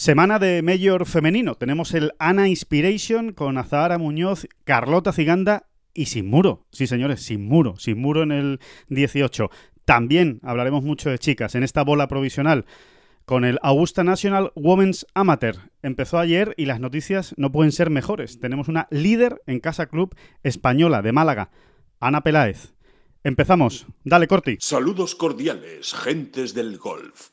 Semana de Mayor femenino. Tenemos el Ana Inspiration con Azahara Muñoz, Carlota Ciganda y sin muro. Sí, señores, sin muro. Sin muro en el 18. También hablaremos mucho de chicas en esta bola provisional con el Augusta National Women's Amateur. Empezó ayer y las noticias no pueden ser mejores. Tenemos una líder en Casa Club española de Málaga, Ana Peláez. Empezamos. Dale, Corti. Saludos cordiales, gentes del golf.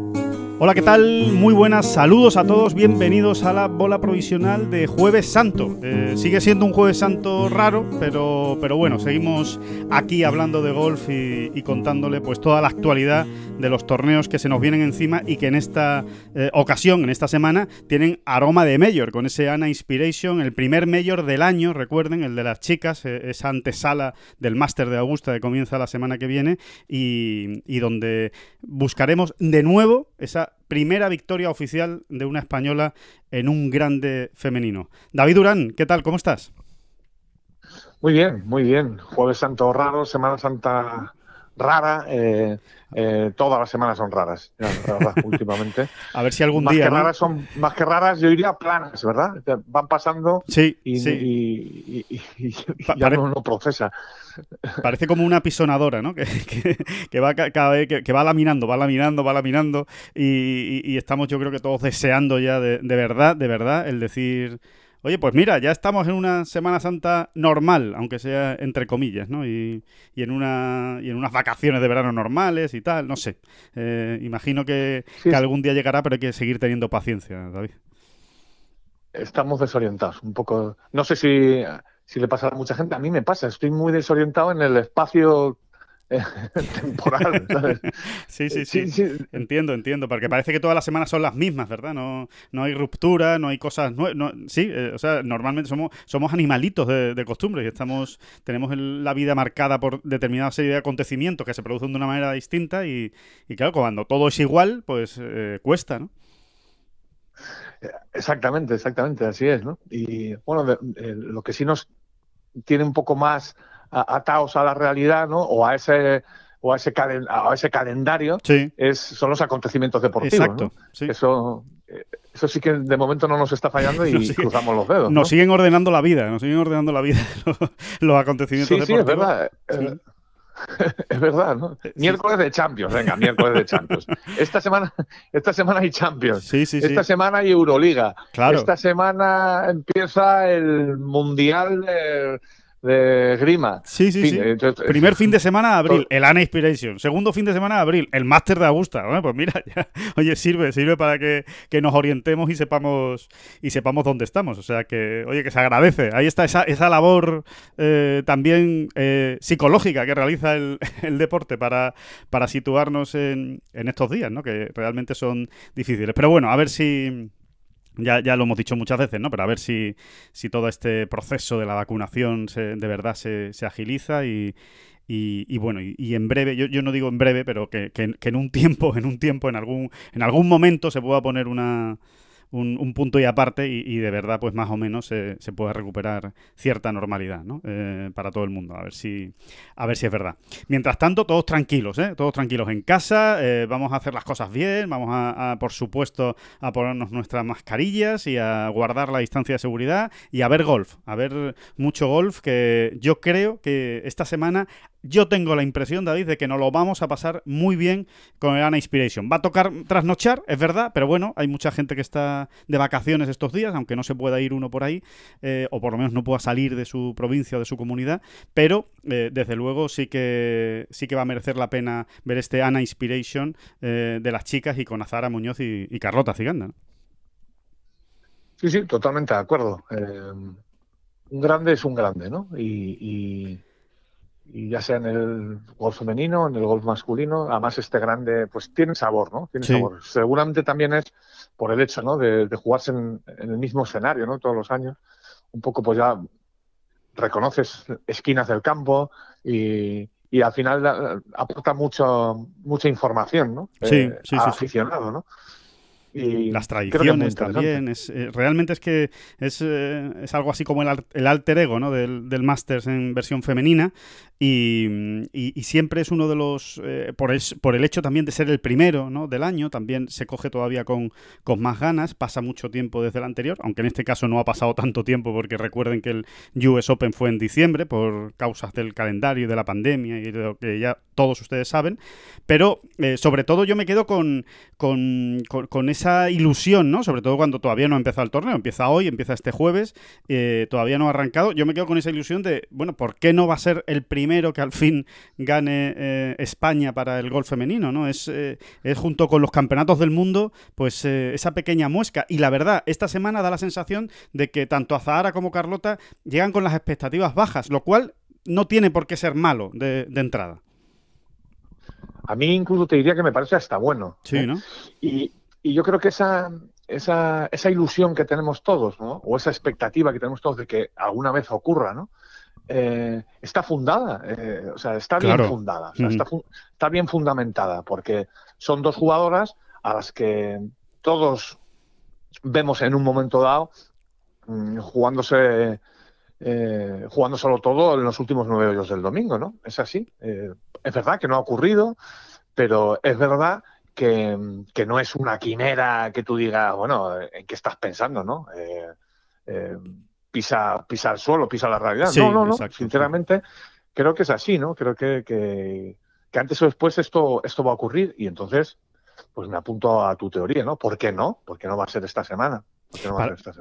Hola, ¿qué tal? Muy buenas, saludos a todos, bienvenidos a la bola provisional de Jueves Santo. Eh, sigue siendo un Jueves Santo raro, pero, pero bueno, seguimos aquí hablando de golf y, contándole pues toda la actualidad de los torneos que se nos vienen encima y que en esta eh, ocasión, en esta semana, tienen aroma de Mayor, con ese Ana Inspiration, el primer Mayor del año, recuerden, el de las chicas, eh, esa antesala del Máster de Augusta que comienza la semana que viene y, y donde buscaremos de nuevo esa primera victoria oficial de una española en un grande femenino. David Durán, ¿qué tal? ¿Cómo estás? Muy bien, muy bien. Jueves Santo raro, Semana Santa rara. Eh, eh, todas las semanas son raras, últimamente. A ver si algún más día. Que raras son, más que raras, yo diría planas, ¿verdad? Van pasando sí, y, sí. y, ya no, no, procesa. Parece como una pisonadora, ¿no? Que, que, que va cada vez que, va laminando, va laminando, va laminando. Y, y, estamos, yo creo que todos deseando ya de, de verdad, de verdad, el decir Oye, pues mira, ya estamos en una Semana Santa normal, aunque sea entre comillas, ¿no? Y, y en, una, y en unas vacaciones de verano normales y tal, no sé. Eh, imagino que, sí, que algún día llegará, pero hay que seguir teniendo paciencia, David. Estamos desorientados, un poco. No sé si, si le pasa a mucha gente, a mí me pasa, estoy muy desorientado en el espacio temporal. ¿sabes? Sí, sí, sí, sí, Entiendo, entiendo. Porque parece que todas las semanas son las mismas, ¿verdad? No, no hay ruptura, no hay cosas nuevas. No, sí, eh, o sea, normalmente somos, somos animalitos de, de costumbre y estamos, tenemos el, la vida marcada por determinada serie de acontecimientos que se producen de una manera distinta y, y claro, cuando todo es igual, pues eh, cuesta, ¿no? Exactamente, exactamente, así es, ¿no? Y bueno, de, de, lo que sí nos tiene un poco más atados a la realidad, ¿no? O a ese o a ese, calen, a ese calendario sí. es, son los acontecimientos deportivos. Exacto. ¿no? Sí. Eso, eso sí que de momento no nos está fallando y cruzamos los dedos. Nos ¿no? siguen ordenando la vida, nos siguen ordenando la vida los, acontecimientos sí, deportivos. Sí, es verdad. Eh, es verdad, ¿no? Miércoles de Champions, venga, miércoles de Champions. Esta semana, esta semana hay Champions. Sí, sí, esta semana hay Euroliga. Claro. Esta semana empieza el Mundial de, de Grima. Sí, sí, sí. Entonces, Primer fin de semana de abril, el ANA Inspiration. Segundo fin de semana de abril, el Máster de Augusta. Bueno, pues mira, ya, oye, sirve, sirve para que, que, nos orientemos y sepamos y sepamos dónde estamos. O sea que, oye, que se agradece. Ahí está esa, esa labor eh, también eh, psicológica que realiza el, el deporte para, para situarnos en, en estos días, ¿no? Que realmente son difíciles. Pero bueno, a ver si ya, ya, lo hemos dicho muchas veces, ¿no? Pero a ver si, si todo este proceso de la vacunación se, de verdad se, se agiliza y, y, y, bueno, y, en breve, yo, yo no digo en breve, pero que, que, que, en un tiempo, en un tiempo, en algún, en algún momento se pueda poner una, un, un, punto y aparte y, de verdad pues más o menos se, se puede recuperar cierta normalidad ¿no? eh, para todo el mundo a ver si a ver si es verdad mientras tanto todos tranquilos ¿eh? todos tranquilos en casa eh, vamos a hacer las cosas bien vamos a, a, por supuesto a ponernos nuestras mascarillas y a guardar la distancia de seguridad y a ver golf a ver mucho golf que yo creo que esta semana yo tengo la impresión, David, de que nos lo vamos a pasar muy bien con el Ana Inspiration. Va a tocar trasnochar, es verdad, pero bueno, hay mucha gente que está de vacaciones estos días, aunque no se pueda ir uno por ahí, eh, o por lo menos no pueda salir de su provincia o de su comunidad, pero eh, desde luego sí que sí que va a merecer la pena ver este Ana Inspiration eh, de las chicas y con Azara Muñoz y, Carlota Ciganda. Sí, sí, totalmente de acuerdo. Un grande es un grande, ¿no? Y, ya sea en el golf femenino, en el golf masculino, además este grande, pues tiene sabor, ¿no? Tiene sabor. Seguramente también es por el hecho, ¿no? De, jugarse en, el mismo escenario, ¿no? Todos los años. Un poco, pues ya reconoces esquinas del campo y, y al final aporta mucho, mucha información, ¿no? Sí, eh, sí, sí, aficionado, ¿no? Y las tradiciones también. Es, eh, realmente es que es, eh, es, algo así como el, el alter ego ¿no? del, del Masters en versión femenina y, y, siempre es uno de los, eh, por, el, por el hecho también de ser el primero ¿no? del año, también se coge todavía con, con más ganas, pasa mucho tiempo desde el anterior, aunque en este caso no ha pasado tanto tiempo porque recuerden que el US Open fue en diciembre por causas del calendario y de la pandemia y de lo que ya todos ustedes saben, pero sobre todo yo me quedo con, con, con, esa ilusión, ¿no? Sobre todo cuando todavía no ha empezado el torneo, empieza hoy, empieza este jueves, eh, todavía no ha arrancado. Yo me quedo con esa ilusión de, bueno, ¿por qué no va a ser el primero que al fin gane eh, España para el golf femenino, ¿no? Es, eh, es junto con los campeonatos del mundo, pues esa pequeña muesca. Y la verdad, esta semana da la sensación de que tanto Azahara como Carlota llegan con las expectativas bajas, lo cual no tiene por qué ser malo de entrada. A mí incluso te diría que me parece hasta bueno. Sí, ¿eh? ¿no? Y, y, yo creo que esa, esa, esa ilusión que tenemos todos, ¿no? O esa expectativa que tenemos todos de que alguna vez ocurra, ¿no? Eh, está fundada, eh, o sea, está bien fundada, está, está, bien fundamentada, porque son dos jugadoras a las que todos vemos en un momento dado mm, jugándose eh, jugando solo todo en los últimos nueve hoyos del domingo, ¿no? Es así. Eh, es verdad que no ha ocurrido, pero es verdad que, no es una quimera que tú digas, bueno, ¿en qué estás pensando, no? Eh, pisa, pisa el suelo, pisa la realidad. no, no, no. Sinceramente, creo que es así, ¿no? Creo que, que, que, antes o después esto, esto va a ocurrir y entonces, pues me apunto a tu teoría, ¿no? ¿Por qué no? ¿Por qué no va a ser esta semana?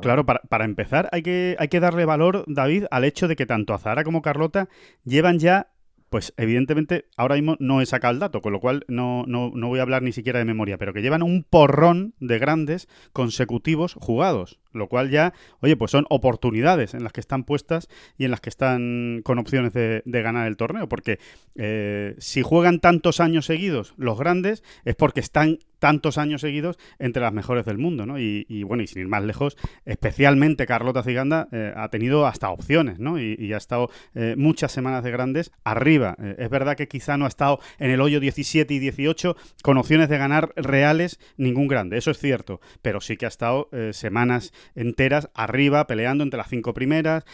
claro, para, para, empezar hay que, hay que darle valor, David, al hecho de que tanto Azahara como Carlota llevan ya pues evidentemente ahora mismo no he sacado el dato, con lo cual no, no, no, voy a hablar ni siquiera de memoria, pero que llevan un porrón de grandes consecutivos jugados, lo cual ya, oye, pues son oportunidades en las que están puestas y en las que están con opciones de, ganar el torneo, porque eh, si juegan tantos años seguidos los grandes es porque están tantos años seguidos entre las mejores del mundo, ¿no? Y, bueno, y sin ir más lejos, especialmente Carlota Ciganda eh, ha tenido hasta opciones, ¿no? Y, ha estado eh, muchas semanas de grandes arriba. Eh, es verdad que quizá no ha estado en el hoyo 17 y 18 con opciones de ganar reales ningún grande, eso es cierto, pero sí que ha estado semanas enteras arriba, peleando entre las cinco primeras,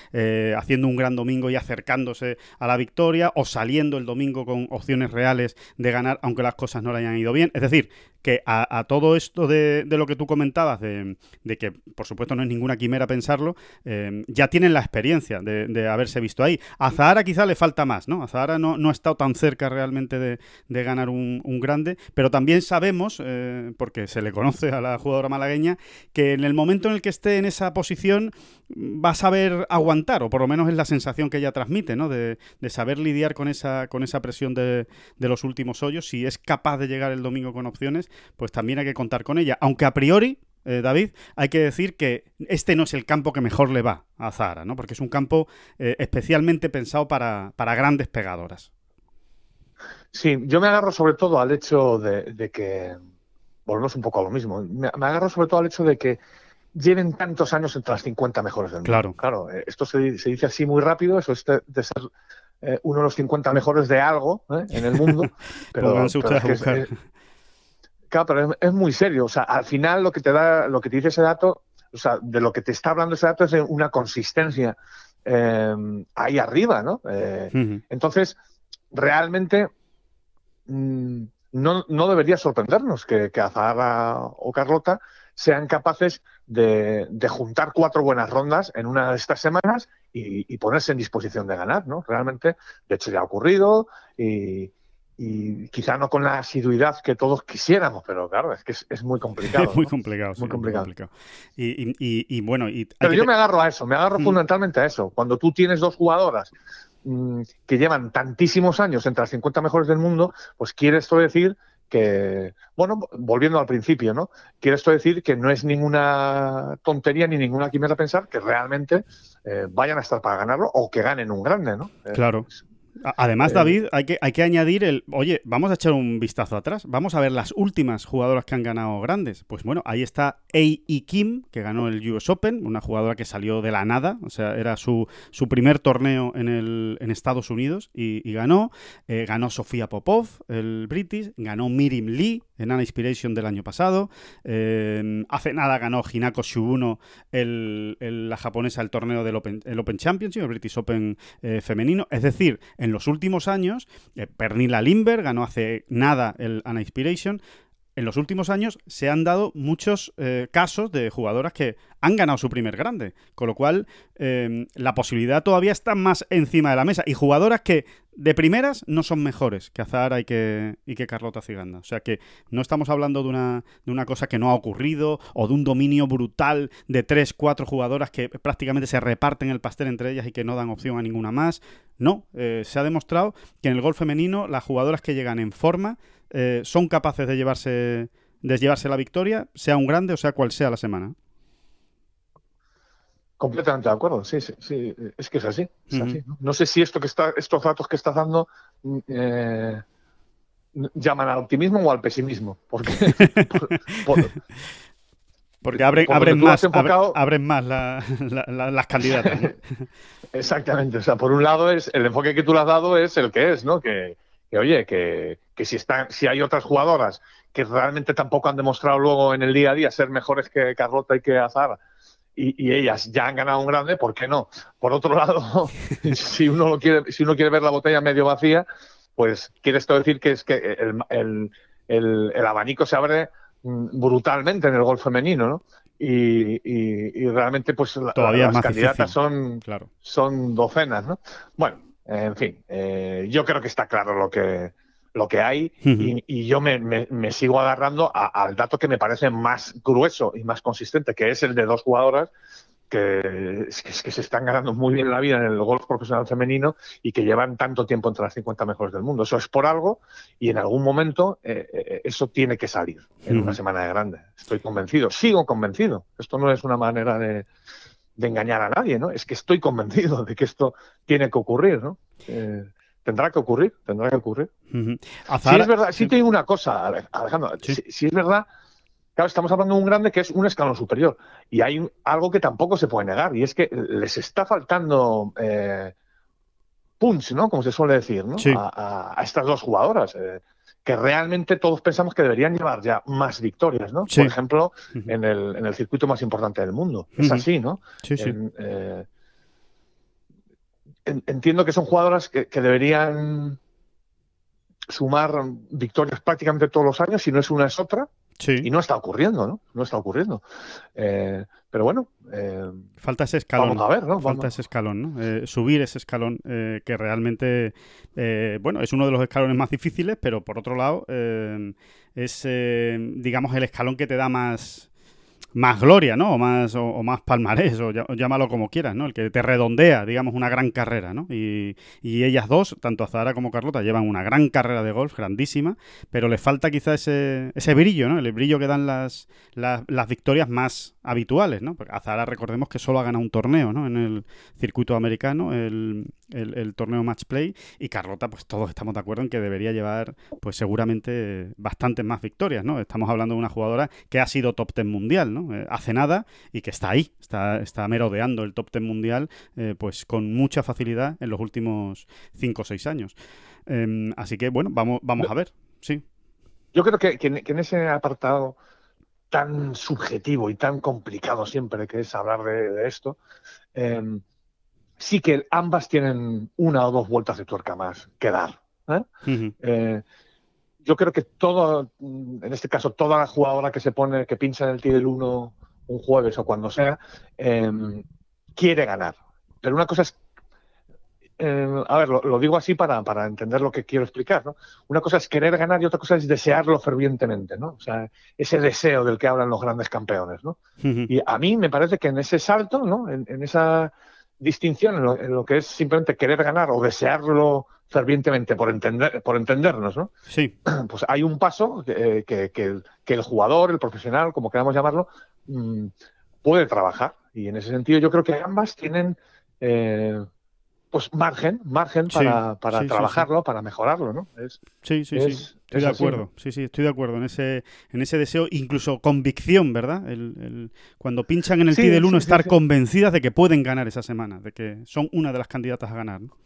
haciendo un gran domingo y acercándose a la victoria, o saliendo el domingo con opciones reales de ganar, aunque las cosas no le hayan ido bien. Es decir, que a, todo esto de, lo que tú comentabas, de, que por supuesto no es ninguna quimera pensarlo, eh, ya tienen la experiencia de, haberse visto ahí. A Zahara quizá le falta más, ¿no? A Zahara no, no ha estado tan cerca realmente de, ganar un, grande, pero también sabemos, eh, porque se le conoce a la jugadora malagueña, que en el momento en el que esté en esa posición va a saber aguantar, o por lo menos es la sensación que ella transmite, ¿no? De, saber lidiar con esa, con esa presión de, de los últimos hoyos, si es capaz de llegar el domingo con opciones pues también hay que contar con ella. Aunque a priori, eh, David, hay que decir que este no es el campo que mejor le va a Zara, ¿no? Porque es un campo eh, especialmente pensado para, grandes pegadoras. Sí, yo me agarro sobre todo al hecho de, que, volvemos un poco a lo mismo, me, agarro sobre todo al hecho de que lleven tantos años entre las 50 mejores del mundo. Claro. Claro, eh, esto se, dice así muy rápido, eso es de, ser uno de los 50 mejores de algo en el mundo. Pero, pero Claro, pero es, muy serio. O sea, al final lo que te da, lo que te dice ese dato, o sea, de lo que te está hablando ese dato es de una consistencia em, ahí arriba, ¿no? Eh, entonces, realmente mm, no, no, debería sorprendernos que, que o Carlota sean capaces de, juntar cuatro buenas rondas en una de estas semanas y, y, ponerse en disposición de ganar, ¿no? Realmente, de hecho ya ha ocurrido y, y quizá no con la asiduidad que todos quisiéramos, pero claro, es que es, muy complicado. Es muy complicado, muy complicado. Y, y, bueno, y pero yo me agarro a eso, me agarro mm. fundamentalmente a eso. Cuando tú tienes dos jugadoras mm, que llevan tantísimos años entre las 50 mejores del mundo, pues quiere esto decir que, bueno, volviendo al principio, ¿no? Quiere esto decir que no es ninguna tontería ni ninguna quimera pensar que realmente eh, vayan a estar para ganarlo o que ganen un grande, ¿no? Claro. Además, eh, David, hay que, hay que añadir el. Oye, vamos a echar un vistazo atrás. Vamos a ver las últimas jugadoras que han ganado grandes. Pues bueno, ahí está A.E. Kim, que ganó el US Open, una jugadora que salió de la nada. O sea, era su, su primer torneo en, el, en Estados Unidos y, ganó. Eh, ganó Sofía Popov, el British. Ganó Mirim Lee en Ana Inspiration del año pasado. Eh, hace nada ganó Hinako Shubuno, el, la japonesa, el torneo del Open, el Open Championship, el British Open femenino. Es decir, en los últimos años, eh, Pernilla ganó hace nada el Ana Inspiration. En los últimos años se han dado muchos eh, casos de jugadoras que han ganado su primer grande, con lo cual em, la posibilidad todavía está más encima de la mesa. Y jugadoras que de primeras no son mejores que Azahara y que, y que Carlota Ciganda. O sea que no estamos hablando de una, de una cosa que no ha ocurrido o de un dominio brutal de tres, cuatro jugadoras que prácticamente se reparten el pastel entre ellas y que no dan opción a ninguna más. No, eh, se ha demostrado que en el golf femenino las jugadoras que llegan en forma eh, son capaces de llevarse, de llevarse la victoria, sea un grande o sea cual sea la semana. Completamente de acuerdo, sí, sí, sí, es que es así. ¿no? sé si esto que está, estos datos que estás dando mm, eh, llaman al optimismo o al pesimismo, porque porque abren, abren más, abren, más las candidatas. Exactamente, o sea, por un lado es el enfoque que tú le has dado es el que es, ¿no? Que, oye, que, que, si están, si hay otras jugadoras que realmente tampoco han demostrado luego en el día a día ser mejores que Carlota y que Azar, y, ellas ya han ganado un grande, ¿por qué no? Por otro lado, si uno lo quiere, si uno quiere ver la botella medio vacía, pues quiere esto decir que es que el, el, abanico se abre mm, brutalmente en el golf femenino, ¿no? Y, y, realmente, pues Todavía las candidatas son, son docenas, ¿no? Bueno, en fin, eh, yo creo que está claro lo que lo que hay y, yo me, me, sigo agarrando al dato que me parece más grueso y más consistente, que es el de dos jugadoras que, que, se están ganando muy bien la vida en el golf profesional femenino y que llevan tanto tiempo entre las 50 mejores del mundo. Eso es por algo y en algún momento eh, eh, eso tiene que salir en una semana de grande. Estoy convencido, sigo convencido. Esto no es una manera de, de, engañar a nadie, ¿no? Es que estoy convencido de que esto tiene que ocurrir, ¿no? Eh, tendrá que ocurrir, tendrá que ocurrir. Si es verdad, sí, te digo una cosa, Alejandro, si, es verdad, claro, estamos hablando de un grande que es un escalón superior y hay algo que tampoco se puede negar y es que les está faltando eh, punch, ¿no? Como se suele decir, ¿no? A, estas dos jugadoras. Eh, que realmente todos pensamos que deberían llevar ya más victorias, ¿no? Por ejemplo, en, el, en el circuito más importante del mundo. Es así, ¿no? Sí, sí. Eh, entiendo que son jugadoras que, deberían sumar victorias prácticamente todos los años, si no es una es otra. Y no está ocurriendo, ¿no? No está ocurriendo. Eh, pero bueno. Eh, Falta ese escalón. Vamos a ver, ¿no? Falta ese escalón, ¿no? Eh, subir ese escalón que realmente, bueno, es uno de los escalones más difíciles, pero por otro lado, es, digamos, el escalón que te da más más gloria, ¿no? O más, o, más palmarés, o, llámalo como quieras, ¿no? El que te redondea, digamos, una gran carrera, ¿no? Y, ellas dos, tanto Azahara como Carlota, llevan una gran carrera de golf, grandísima, pero les falta quizá ese, ese brillo, ¿no? El brillo que dan las, las, las victorias más habituales, ¿no? Porque Azahara, recordemos que solo ha ganado un torneo, ¿no? En el circuito americano, el, el, torneo Match Play, y Carlota, pues todos estamos de acuerdo en que debería llevar, pues seguramente, bastantes más victorias, ¿no? Estamos hablando de una jugadora que ha sido top ten mundial, ¿no? Eh, hace nada y que está ahí, está, está merodeando el top ten mundial eh, pues con mucha facilidad en los últimos 5 o 6 años. Em, así que bueno, vamos, vamos a ver, sí. Yo creo que, en ese apartado tan subjetivo y tan complicado siempre que es hablar de, esto, em, sí que ambas tienen una o dos vueltas de tuerca más que dar. ¿eh? Yo creo que todo, en este caso, toda la jugadora que se pone, que pincha en el del 1 un jueves o cuando sea, em, quiere ganar. Pero una cosa es em, a ver, lo, digo así para, para, entender lo que quiero explicar, ¿no? Una cosa es querer ganar y otra cosa es desearlo fervientemente, ¿no? O sea, ese deseo del que hablan los grandes campeones, ¿no? Y a mí me parece que en ese salto, ¿no? En, esa, distinción en lo, que es simplemente querer ganar o desearlo fervientemente por entender por entendernos, ¿no? Sí. Pues hay un paso que, que, el jugador, el profesional, como queramos llamarlo, mm, puede trabajar. Y en ese sentido yo creo que ambas tienen eh, pues margen, margen para, para trabajarlo, para mejorarlo, ¿no? sí, sí, sí. Estoy de acuerdo, sí, sí, estoy de acuerdo en ese, en ese deseo, incluso convicción, ¿verdad? El, cuando pinchan en el sí, del 1, estar convencidas de que pueden ganar esa semana, de que son una de las candidatas a ganar, ¿no?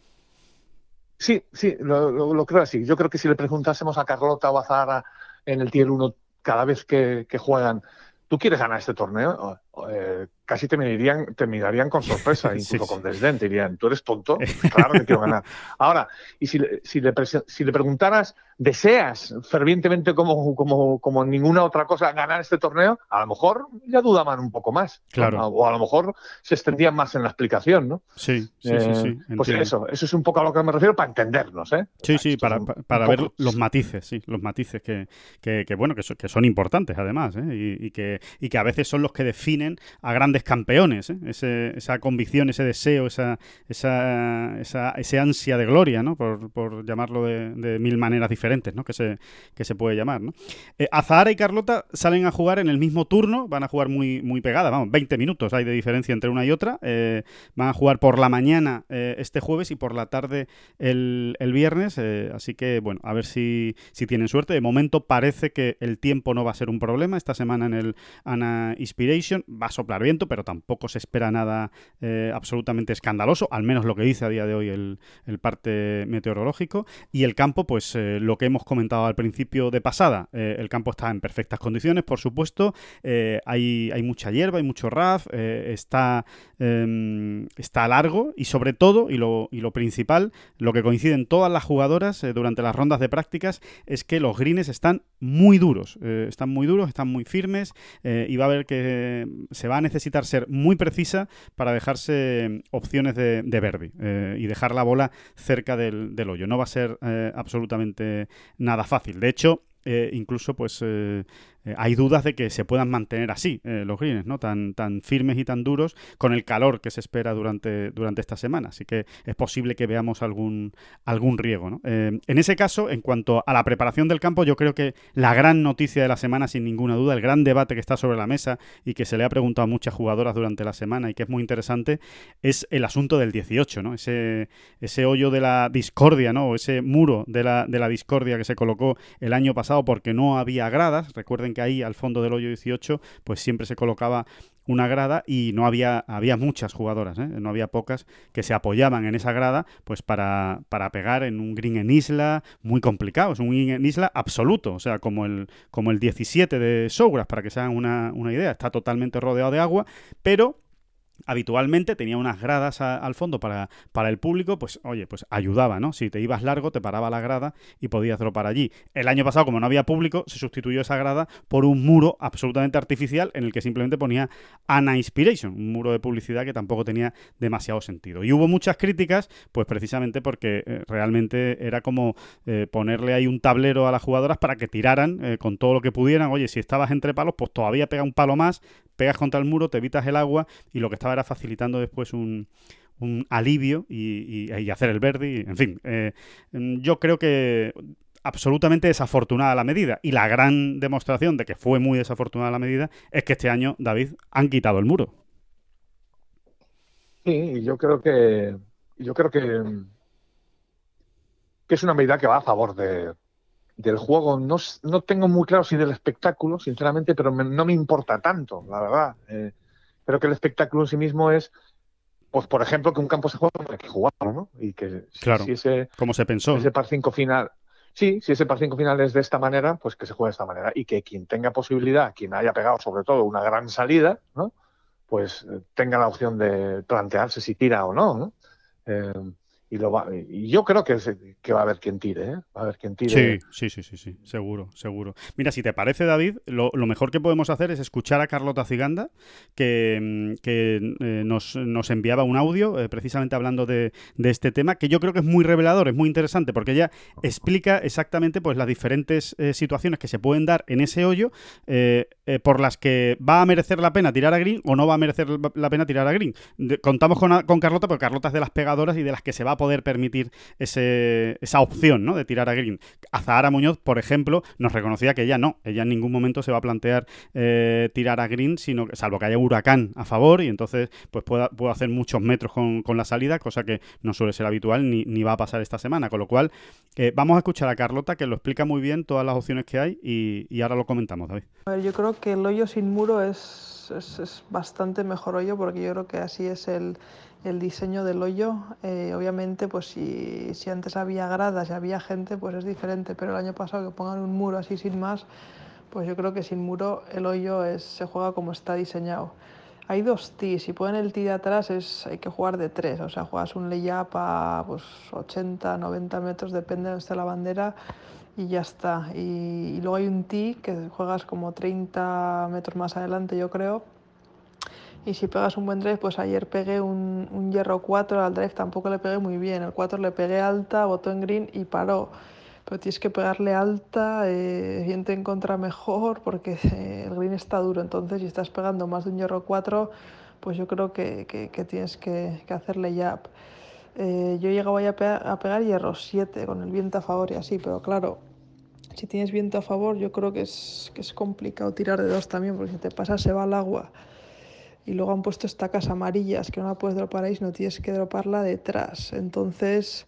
Sí, sí, lo, creo así. Yo creo que si le preguntásemos a Carlota o a Zara en el tier 1 cada vez que, que juegan, ¿tú quieres ganar este torneo? Eh, casi te mirarían, te mirarían con sorpresa, incluso con desdén, te dirían, ¿tú eres tonto? Claro que quiero ganar. Ahora, y si, si, le, si le preguntaras, ¿deseas fervientemente como, como, como ninguna otra cosa ganar este torneo? A lo mejor ya dudaban un poco más. Claro. O a lo mejor se extendían más en la explicación, ¿no? Sí, sí, sí. sí eh, pues eso, eso es un poco a lo que me refiero para entendernos, ¿eh? Sí, sí, para, para ver los matices, sí, los matices que, que, que bueno, que, que son importantes además, ¿eh? y, y, que, y que a veces son los que definen a grandes campeones, ¿eh? esa convicción, ese deseo, esa, esa, esa ese ansia de gloria, ¿no? por, por llamarlo de, mil maneras diferentes ¿no? que, se, que se puede llamar. ¿no? Eh, Azahara y Carlota salen a jugar en el mismo turno, van a jugar muy, muy pegadas, vamos, 20 minutos hay de diferencia entre una y otra, eh, van a jugar por la mañana este jueves y por la tarde el, el viernes, así que bueno, a ver si, si tienen suerte. De momento parece que el tiempo no va a ser un problema, esta semana en el Ana Inspiration va a soplar viento, pero tampoco se espera nada eh, absolutamente escandaloso, al menos lo que dice a día de hoy el, parte meteorológico. Y el campo, pues eh, lo que hemos comentado al principio de pasada, eh, el campo está en perfectas condiciones, por supuesto, hay, hay mucha hierba, hay mucho RAF, está, em, está largo y sobre todo, y lo, y lo principal, lo que coinciden todas las jugadoras durante las rondas de prácticas es que los greens están muy duros, están muy duros, están muy firmes y va a haber que se va a necesitar ser muy precisa para dejarse opciones de, de eh, y dejar la bola cerca del, hoyo. No va a ser eh, absolutamente nada fácil. De hecho, eh, incluso pues hay dudas de que se puedan mantener así eh, los greens, ¿no? Tan, tan firmes y tan duros con el calor que se espera durante, durante esta semana. Así que es posible que veamos algún, algún riego. ¿no? Eh, en ese caso, en cuanto a la preparación del campo, yo creo que la gran noticia de la semana, sin ninguna duda, el gran debate que está sobre la mesa y que se le ha preguntado a muchas jugadoras durante la semana y que es muy interesante, es el asunto del 18, ¿no? Ese, ese hoyo de la discordia, ¿no? O ese muro de la, de la discordia que se colocó el año pasado porque no había gradas. Recuerden que ahí al fondo del hoyo 18 pues siempre se colocaba una grada y no había, había muchas jugadoras, ¿eh? no había pocas que se apoyaban en esa grada pues para, para pegar en un green en isla muy complicado, es un green en isla absoluto, o sea, como el, como el 17 de Sogras, para que se hagan una, una idea, está totalmente rodeado de agua, pero habitualmente tenía unas gradas al fondo para, para, el público, pues oye, pues ayudaba, ¿no? Si te ibas largo, te paraba la grada y podías dropar allí. El año pasado, como no había público, se sustituyó esa grada por un muro absolutamente artificial en el que simplemente ponía Ana Inspiration, un muro de publicidad que tampoco tenía demasiado sentido. Y hubo muchas críticas, pues precisamente porque eh, realmente era como eh, ponerle ahí un tablero a las jugadoras para que tiraran eh, con todo lo que pudieran. Oye, si estabas entre palos, pues todavía pega un palo más, pegas contra el muro, te evitas el agua y lo que estaba era facilitando después un, alivio y, hacer el verde. en fin, eh, yo creo que absolutamente desafortunada la medida. Y la gran demostración de que fue muy desafortunada la medida es que este año, David, han quitado el muro. Sí, yo creo que yo creo que, que es una medida que va a favor de, del juego no, no tengo muy claro si del espectáculo, sinceramente, pero no me importa tanto, la verdad. Eh, creo que el espectáculo en sí mismo es, pues por ejemplo, que un campo se juega hay que jugarlo, ¿no? Y que claro, si ese, como se pensó. Ese par 5 final, sí, si ese par 5 final es de esta manera, pues que se juegue de esta manera. Y que quien tenga posibilidad, quien haya pegado sobre todo una gran salida, ¿no? Pues eh, tenga la opción de plantearse si tira o no, ¿no? Eh, y, lo va, y yo creo que, que va a haber quien tire, ¿eh? Va a haber quien tire. Sí, sí, sí, sí, seguro, seguro. Mira, si te parece, David, lo, mejor que podemos hacer es escuchar a Carlota Ciganda, que, mm, eh, nos, enviaba un audio eh, precisamente hablando de, este tema, que yo creo que es muy revelador, es muy interesante, porque ella explica exactamente pues las diferentes situaciones que se pueden dar en ese hoyo por las que va a merecer la pena tirar a green o no va a merecer la pena tirar a green. contamos con, con Carlota, porque Carlota es de las pegadoras y de las que se va poder permitir ese, esa opción ¿no? de tirar a green. Azahara Muñoz, por ejemplo, nos reconocía que ella no, ella en ningún momento se va a plantear eh, tirar a green, sino salvo que haya huracán a favor y entonces pues pueda, puedo hacer muchos metros con, la salida, cosa que no suele ser habitual ni, ni va a pasar esta semana. Con lo cual, eh, vamos a escuchar a Carlota que lo explica muy bien todas las opciones que hay y, y ahora lo comentamos, David. A ver, yo creo que el hoyo sin muro es, es, es bastante mejor hoyo porque yo creo que así es el el diseño del hoyo. Eh, obviamente, pues si, si, antes había gradas y había gente, pues es diferente, pero el año pasado que pongan un muro así sin más, pues yo creo que sin muro el hoyo es, se juega como está diseñado. Hay dos tees, si ponen el tee de atrás es, hay que jugar de tres, o sea, juegas un layup a pues, 80, 90 metros, depende de donde esté la bandera, y ya está. Y, y luego hay un tee que juegas como 30 metros más adelante, yo creo, y si pegas un buen drive, pues ayer pegué un, un hierro 4 al drive, tampoco le pegué muy bien. El 4 le pegué alta, botó en green y paró. Pero tienes que pegarle alta, eh, viento en contra mejor, porque el green está duro. Entonces, si estás pegando más de un hierro 4, pues yo creo que, que, que tienes que, que, hacerle jab. Eh, yo llegaba a pegar, a pegar hierro 7 con el viento a favor y así, pero claro, si tienes viento a favor, yo creo que es, que es complicado tirar de dos también, porque si te pasas se va al agua y luego han puesto estacas amarillas que no la puedes dropar ahí, no tienes que droparla detrás. Entonces,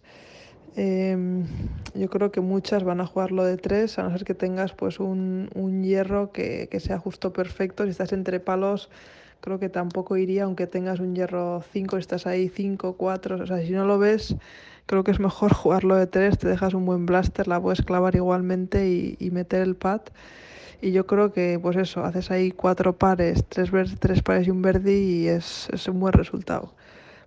em, yo creo que muchas van a jugarlo de tres, a no ser que tengas pues un, un hierro que, que, sea justo perfecto. Si estás entre palos, creo que tampoco iría, aunque tengas un hierro 5, estás ahí 5, 4, o sea, si no lo ves, creo que es mejor jugarlo de tres, te dejas un buen blaster, la puedes clavar igualmente y, y meter el pad. Y yo creo que, pues eso, haces ahí cuatro pares, tres, tres pares y un verde y es, es un buen resultado.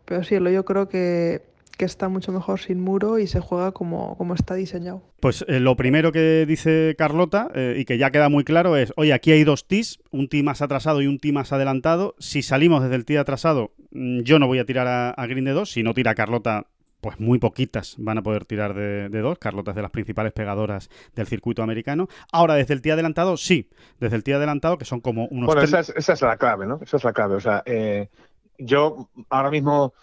Pero sí, yo creo que, que está mucho mejor sin muro y se juega como, como está diseñado. Pues eh, lo primero que dice Carlota eh, y que ya queda muy claro es, oye, aquí hay dos tees, un tee más atrasado y un tee más adelantado. Si salimos desde el tee atrasado, mm, yo no voy a tirar a, a green de dos. Si no tira Carlota, pues muy poquitas van a poder tirar de, dos. Carlota es de las principales pegadoras del circuito americano. Ahora, desde el tee adelantado, sí. Desde el tee adelantado, que son como unos... Bueno, esa es, la clave, ¿no? Esa es la clave. O sea, eh, yo ahora mismo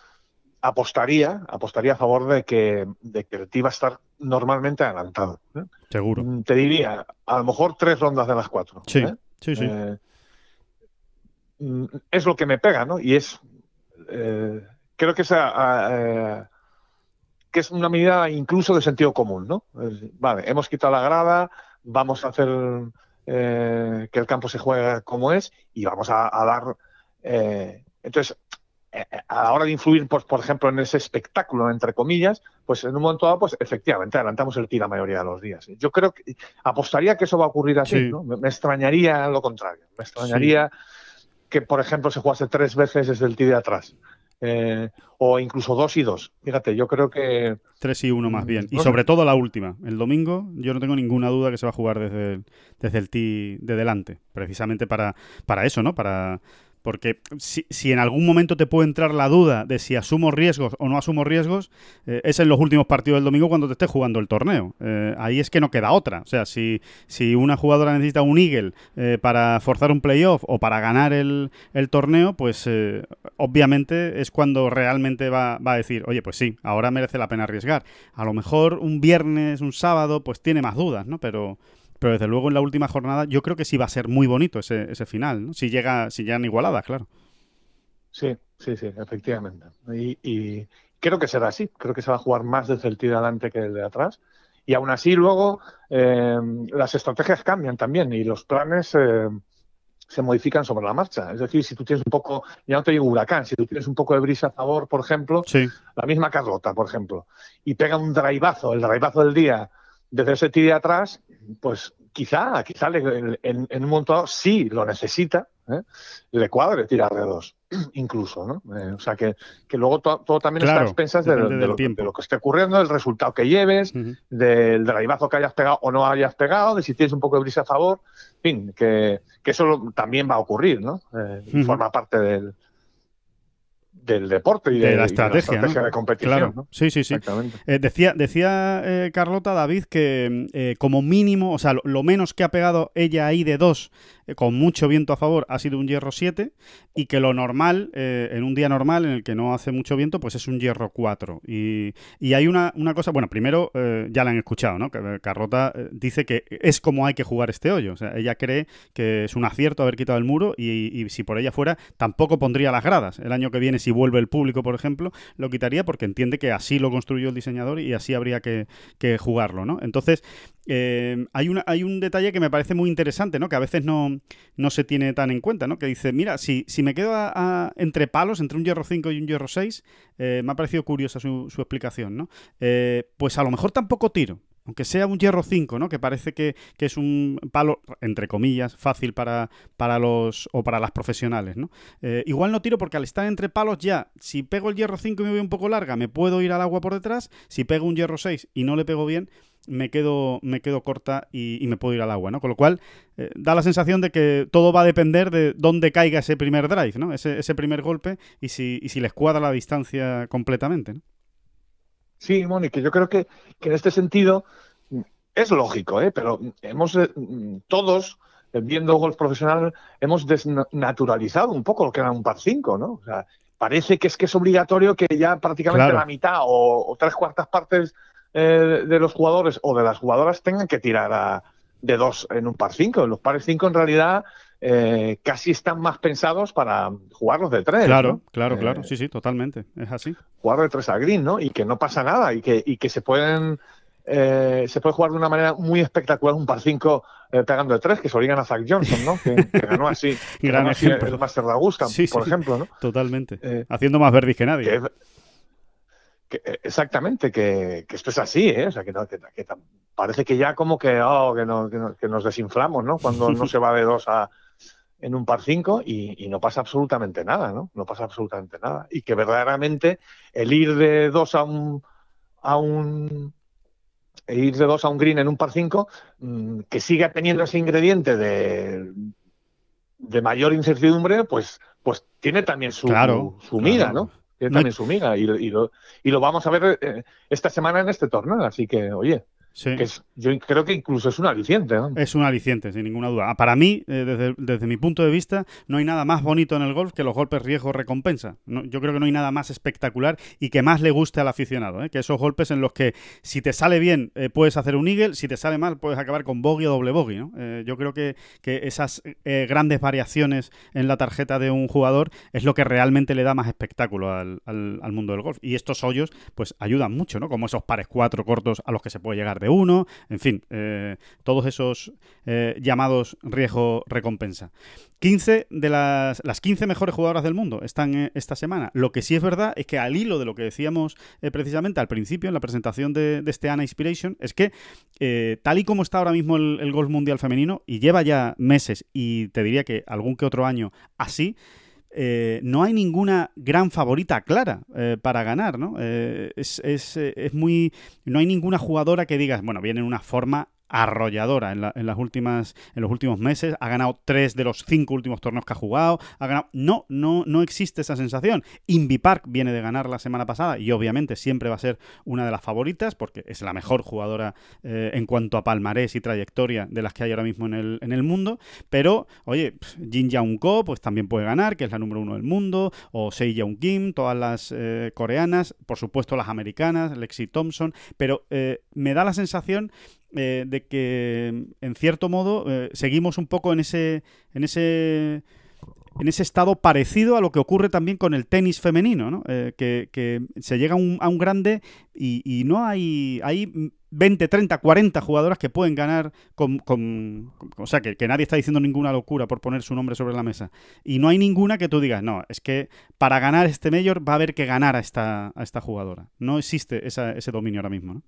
apostaría, apostaría a favor de que, de que el tee va a estar normalmente adelantado. ¿eh? Seguro. Mm, te diría, a lo mejor tres rondas de las cuatro. Sí, ¿eh? sí, sí. Mm, es lo que me pega, ¿no? Y es... creo que esa que es una medida incluso de sentido común, ¿no? Vale, hemos quitado la grada, vamos a hacer eh, que el campo se juegue como es y vamos a, dar. Eh, entonces, eh, a la hora de influir, pues, por ejemplo, en ese espectáculo, entre comillas, pues en un momento dado, pues efectivamente adelantamos el tiro la mayoría de los días. Yo creo que apostaría que eso va a ocurrir así, ¿no? Me, extrañaría lo contrario. Me extrañaría que, por ejemplo, se jugase tres veces desde el tiro de atrás. Eh, o incluso dos y dos. Fíjate, yo creo que... Tres y uno más bien. Y sobre todo la última. El domingo yo no tengo ninguna duda que se va a jugar desde el, desde el tee de delante. Precisamente para, para eso, ¿no? Para porque si, si, en algún momento te puede entrar la duda de si asumo riesgos o no asumo riesgos, eh, es en los últimos partidos del domingo cuando te estés jugando el torneo. Eh, ahí es que no queda otra. O sea, si, si una jugadora necesita un Eagle eh, para forzar un playoff o para ganar el, el torneo, pues obviamente es cuando realmente va, va, a decir, oye, pues sí, ahora merece la pena arriesgar. A lo mejor un viernes, un sábado, pues tiene más dudas, ¿no? Pero pero desde luego en la última jornada yo creo que sí va a ser muy bonito ese, ese final, ¿no? Si llega, si llegan igualadas, claro. Sí, sí, sí, efectivamente. Y, creo que será así. Creo que se va a jugar más desde el tiro de adelante que el de atrás. Y aún así luego eh, las estrategias cambian también y los planes eh, se modifican sobre la marcha. Es decir, si tú tienes un poco, ya no te digo huracán, si tú tienes un poco de brisa a favor, por ejemplo, la misma Carlota, por ejemplo, y pega un draivazo, el draivazo del día desde ese tiro de atrás, pues quizá, quizá en, un momento sí lo necesita, ¿eh? le cuadre tirar de dos. incluso, ¿no? Eh, o sea, que, que luego todo también está a expensas de, lo, que esté ocurriendo, del resultado que lleves, del drivazo que hayas pegado o no hayas pegado, de si tienes un poco de brisa a favor, en fin, que, que eso también va a ocurrir, ¿no? Eh, Forma parte del, del deporte y de, la estrategia, de, competición. Sí, sí, sí. Eh, decía decía eh, Carlota David que eh, como mínimo, o sea, lo, menos que ha pegado ella ahí de dos, con mucho viento a favor, ha sido un hierro 7 y que lo normal, en un día normal en el que no hace mucho viento, pues es un hierro 4. Y, y hay una, una, cosa, bueno, primero ya la han escuchado, ¿no? Que Carlota dice que es como hay que jugar este hoyo. O sea, ella cree que es un acierto haber quitado el muro y, y si por ella fuera, tampoco pondría las gradas. El año que viene, si vuelve el público, por ejemplo, lo quitaría porque entiende que así lo construyó el diseñador y así habría que, jugarlo, ¿no? Entonces, eh, hay, una, hay un detalle que me parece muy interesante, ¿no? Que a veces no, no se tiene tan en cuenta, ¿no? Que dice, mira, si, si me quedo entre palos, entre un hierro 5 y un hierro 6, eh, me ha parecido curiosa su, su explicación, ¿no? Eh, pues a lo mejor tampoco tiro aunque sea un hierro 5, ¿no? Que parece que, es un palo, entre comillas, fácil para, para los o para las profesionales, ¿no? Eh, igual no tiro porque al estar entre palos ya, si pego el hierro 5 y me voy un poco larga, me puedo ir al agua por detrás. Si pego un hierro 6 y no le pego bien, me quedo, me quedo corta y, me puedo ir al agua, ¿no? Con lo cual, eh, da la sensación de que todo va a depender de dónde caiga ese primer drive, ¿no? Ese, ese primer golpe y si, y si les cuadra la distancia completamente, ¿no? Sí, Mónica, yo creo que, en este sentido es lógico, ¿eh? pero hemos eh, todos, viendo golf profesional, hemos desnaturalizado un poco lo que era un par 5, ¿no? O sea, parece que es que es obligatorio que ya prácticamente la mitad o, tres cuartas partes eh, de los jugadores o de las jugadoras tengan que tirar de dos en un par 5. Los pares 5 en realidad eh, casi están más pensados para jugarlos de tres. Claro, claro, claro, eh, sí, sí, totalmente, es así. Jugar de tres a green, ¿no? Y que no pasa nada y que, y que se pueden eh, se puede jugar de una manera muy espectacular un par 5 pegando de tres, que se obligan a Zach Johnson, ¿no? Que, ganó así, Gran ejemplo. el Master de Augusta, por ejemplo, ¿no? Totalmente. Haciendo más verdis que nadie. Exactamente, que, esto es así, ¿eh? O sea, que, parece que ya como que, oh, que, que, nos desinflamos, ¿no? Cuando no se va de dos a, en un par 5 y, no pasa absolutamente nada, ¿no? No pasa absolutamente nada. Y que verdaderamente el ir de dos a un, a un ir de dos a un green en un par 5, mm, que siga teniendo ese ingrediente de, de mayor incertidumbre, pues, pues tiene también su, su miga, ¿no? Tiene también su miga y, y, lo, y lo vamos a ver eh, esta semana en este torneo. Así que, oye, yo creo que incluso es un aliciente. Es un aliciente, sin ninguna duda. Ah, para mí, eh, desde, mi punto de vista, no hay nada más bonito en el golf que los golpes riesgo-recompensa. yo creo que no hay nada más espectacular y que más le guste al aficionado. ¿eh? Que esos golpes en los que si te sale bien eh, puedes hacer un eagle, si te sale mal puedes acabar con bogey o doble bogey. yo creo que, esas grandes variaciones en la tarjeta de un jugador es lo que realmente le da más espectáculo al, al mundo del golf. Y estos hoyos pues ayudan mucho, ¿no? Como esos pares cuatro cortos a los que se puede llegar de uno, en fin, eh, todos esos eh, llamados riesgo-recompensa. 15 de las, las 15 mejores jugadoras del mundo están eh, esta semana. Lo que sí es verdad es que al hilo de lo que decíamos precisamente al principio en la presentación de, este ANA Inspiration, es que tal y como está ahora mismo el, el golf mundial femenino, y lleva ya meses y te diría que algún que otro año así, eh, no hay ninguna gran favorita clara eh, para ganar, ¿no? Eh, es, es, es, muy. No hay ninguna jugadora que digas, bueno, viene en una forma arrolladora en, las últimas, en los últimos meses. Ha ganado tres de los cinco últimos torneos que ha jugado. Ha ganado... No, no, no existe esa sensación. Invi Park viene de ganar la semana pasada y obviamente siempre va a ser una de las favoritas porque es la mejor jugadora eh, en cuanto a palmarés y trayectoria de las que hay ahora mismo en el, en el mundo. Pero, oye, Jin Young Ko pues también puede ganar, que es la número uno del mundo. O Sei Young Kim, todas las eh, coreanas. Por supuesto las americanas, Lexi Thompson. Pero eh, me da la sensación eh, de que, en cierto modo, eh, seguimos un poco en ese, en ese en ese estado parecido a lo que ocurre también con el tenis femenino, ¿no? Eh, que, se llega a un, a un grande y, no hay, hay 20, 30, 40 jugadoras que pueden ganar con... o sea, que, nadie está diciendo ninguna locura por poner su nombre sobre la mesa. Y no hay ninguna que tú digas, no, es que para ganar este mayor va a haber que ganar a esta, a esta jugadora. No existe ese dominio ahora mismo, ¿no?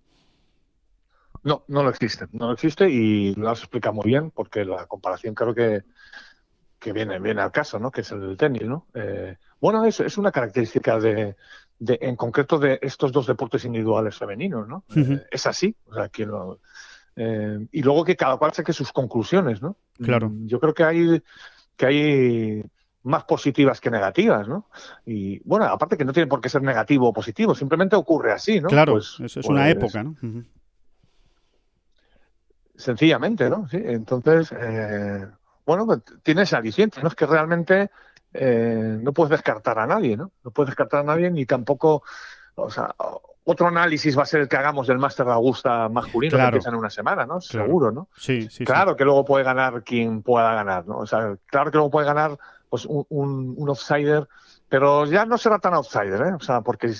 No, no lo existe, no lo existe y lo has explicado muy bien porque la comparación creo que, que viene, viene al caso, ¿no? Que es el del tenis, ¿no? Eh, bueno, es, es una característica de, de, en concreto de estos dos deportes individuales femeninos, ¿no? Eh, es así, o sea, que eh, y luego que cada cual saque sus conclusiones, ¿no? Claro. Mm, yo creo que hay que hay más positivas que negativas, ¿no? Y bueno, aparte que no tiene por qué ser negativo o positivo, simplemente ocurre así, ¿no? Claro, pues, es, es una pues época, ¿no? Sencillamente, ¿no? Sí, entonces, eh, bueno, pues tiene ese aliciente, ¿no? Es que realmente eh, no puedes descartar a nadie, ¿no? No puedes descartar a nadie ni tampoco, o sea, otro análisis va a ser el que hagamos del Máster de Augusta masculino que empieza en una semana, ¿no? Seguro, ¿no? Sí, sí. Claro que luego puede ganar quien pueda ganar, ¿no? O sea, claro que luego puede ganar pues un, un, un outsider, pero ya no será tan outsider, ¿eh? O sea, porque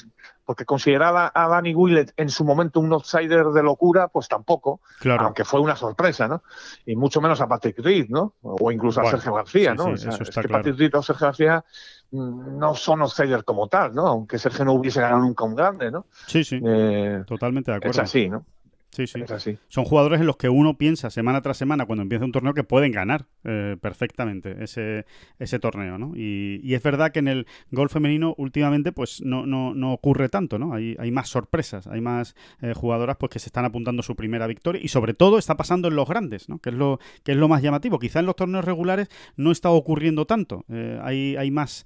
porque considerar a, Danny Willett en su momento un outsider de locura, pues tampoco, claro. aunque fue una sorpresa, ¿no? Y mucho menos a Patrick Reed, ¿no? O incluso a Sergio García, ¿no? Sí, es que claro. Patrick Reed o Sergio García mm, no son outsiders como tal, ¿no? Aunque Sergio no hubiese ganado nunca un grande, ¿no? Sí, sí. Eh, Totalmente de acuerdo. Es así, ¿no? Sí, sí. Son jugadores en los que uno piensa semana tras semana cuando empieza un torneo que pueden ganar eh, perfectamente ese, ese torneo, ¿no? Y, es verdad que en el golf femenino últimamente pues no, no, no ocurre tanto, ¿no? Hay, hay más sorpresas, hay más eh, jugadoras pues que se están apuntando su primera victoria y sobre todo está pasando en los grandes, ¿no? Que es lo, que es lo más llamativo. Quizá en los torneos regulares no está ocurriendo tanto. Eh, hay, hay más,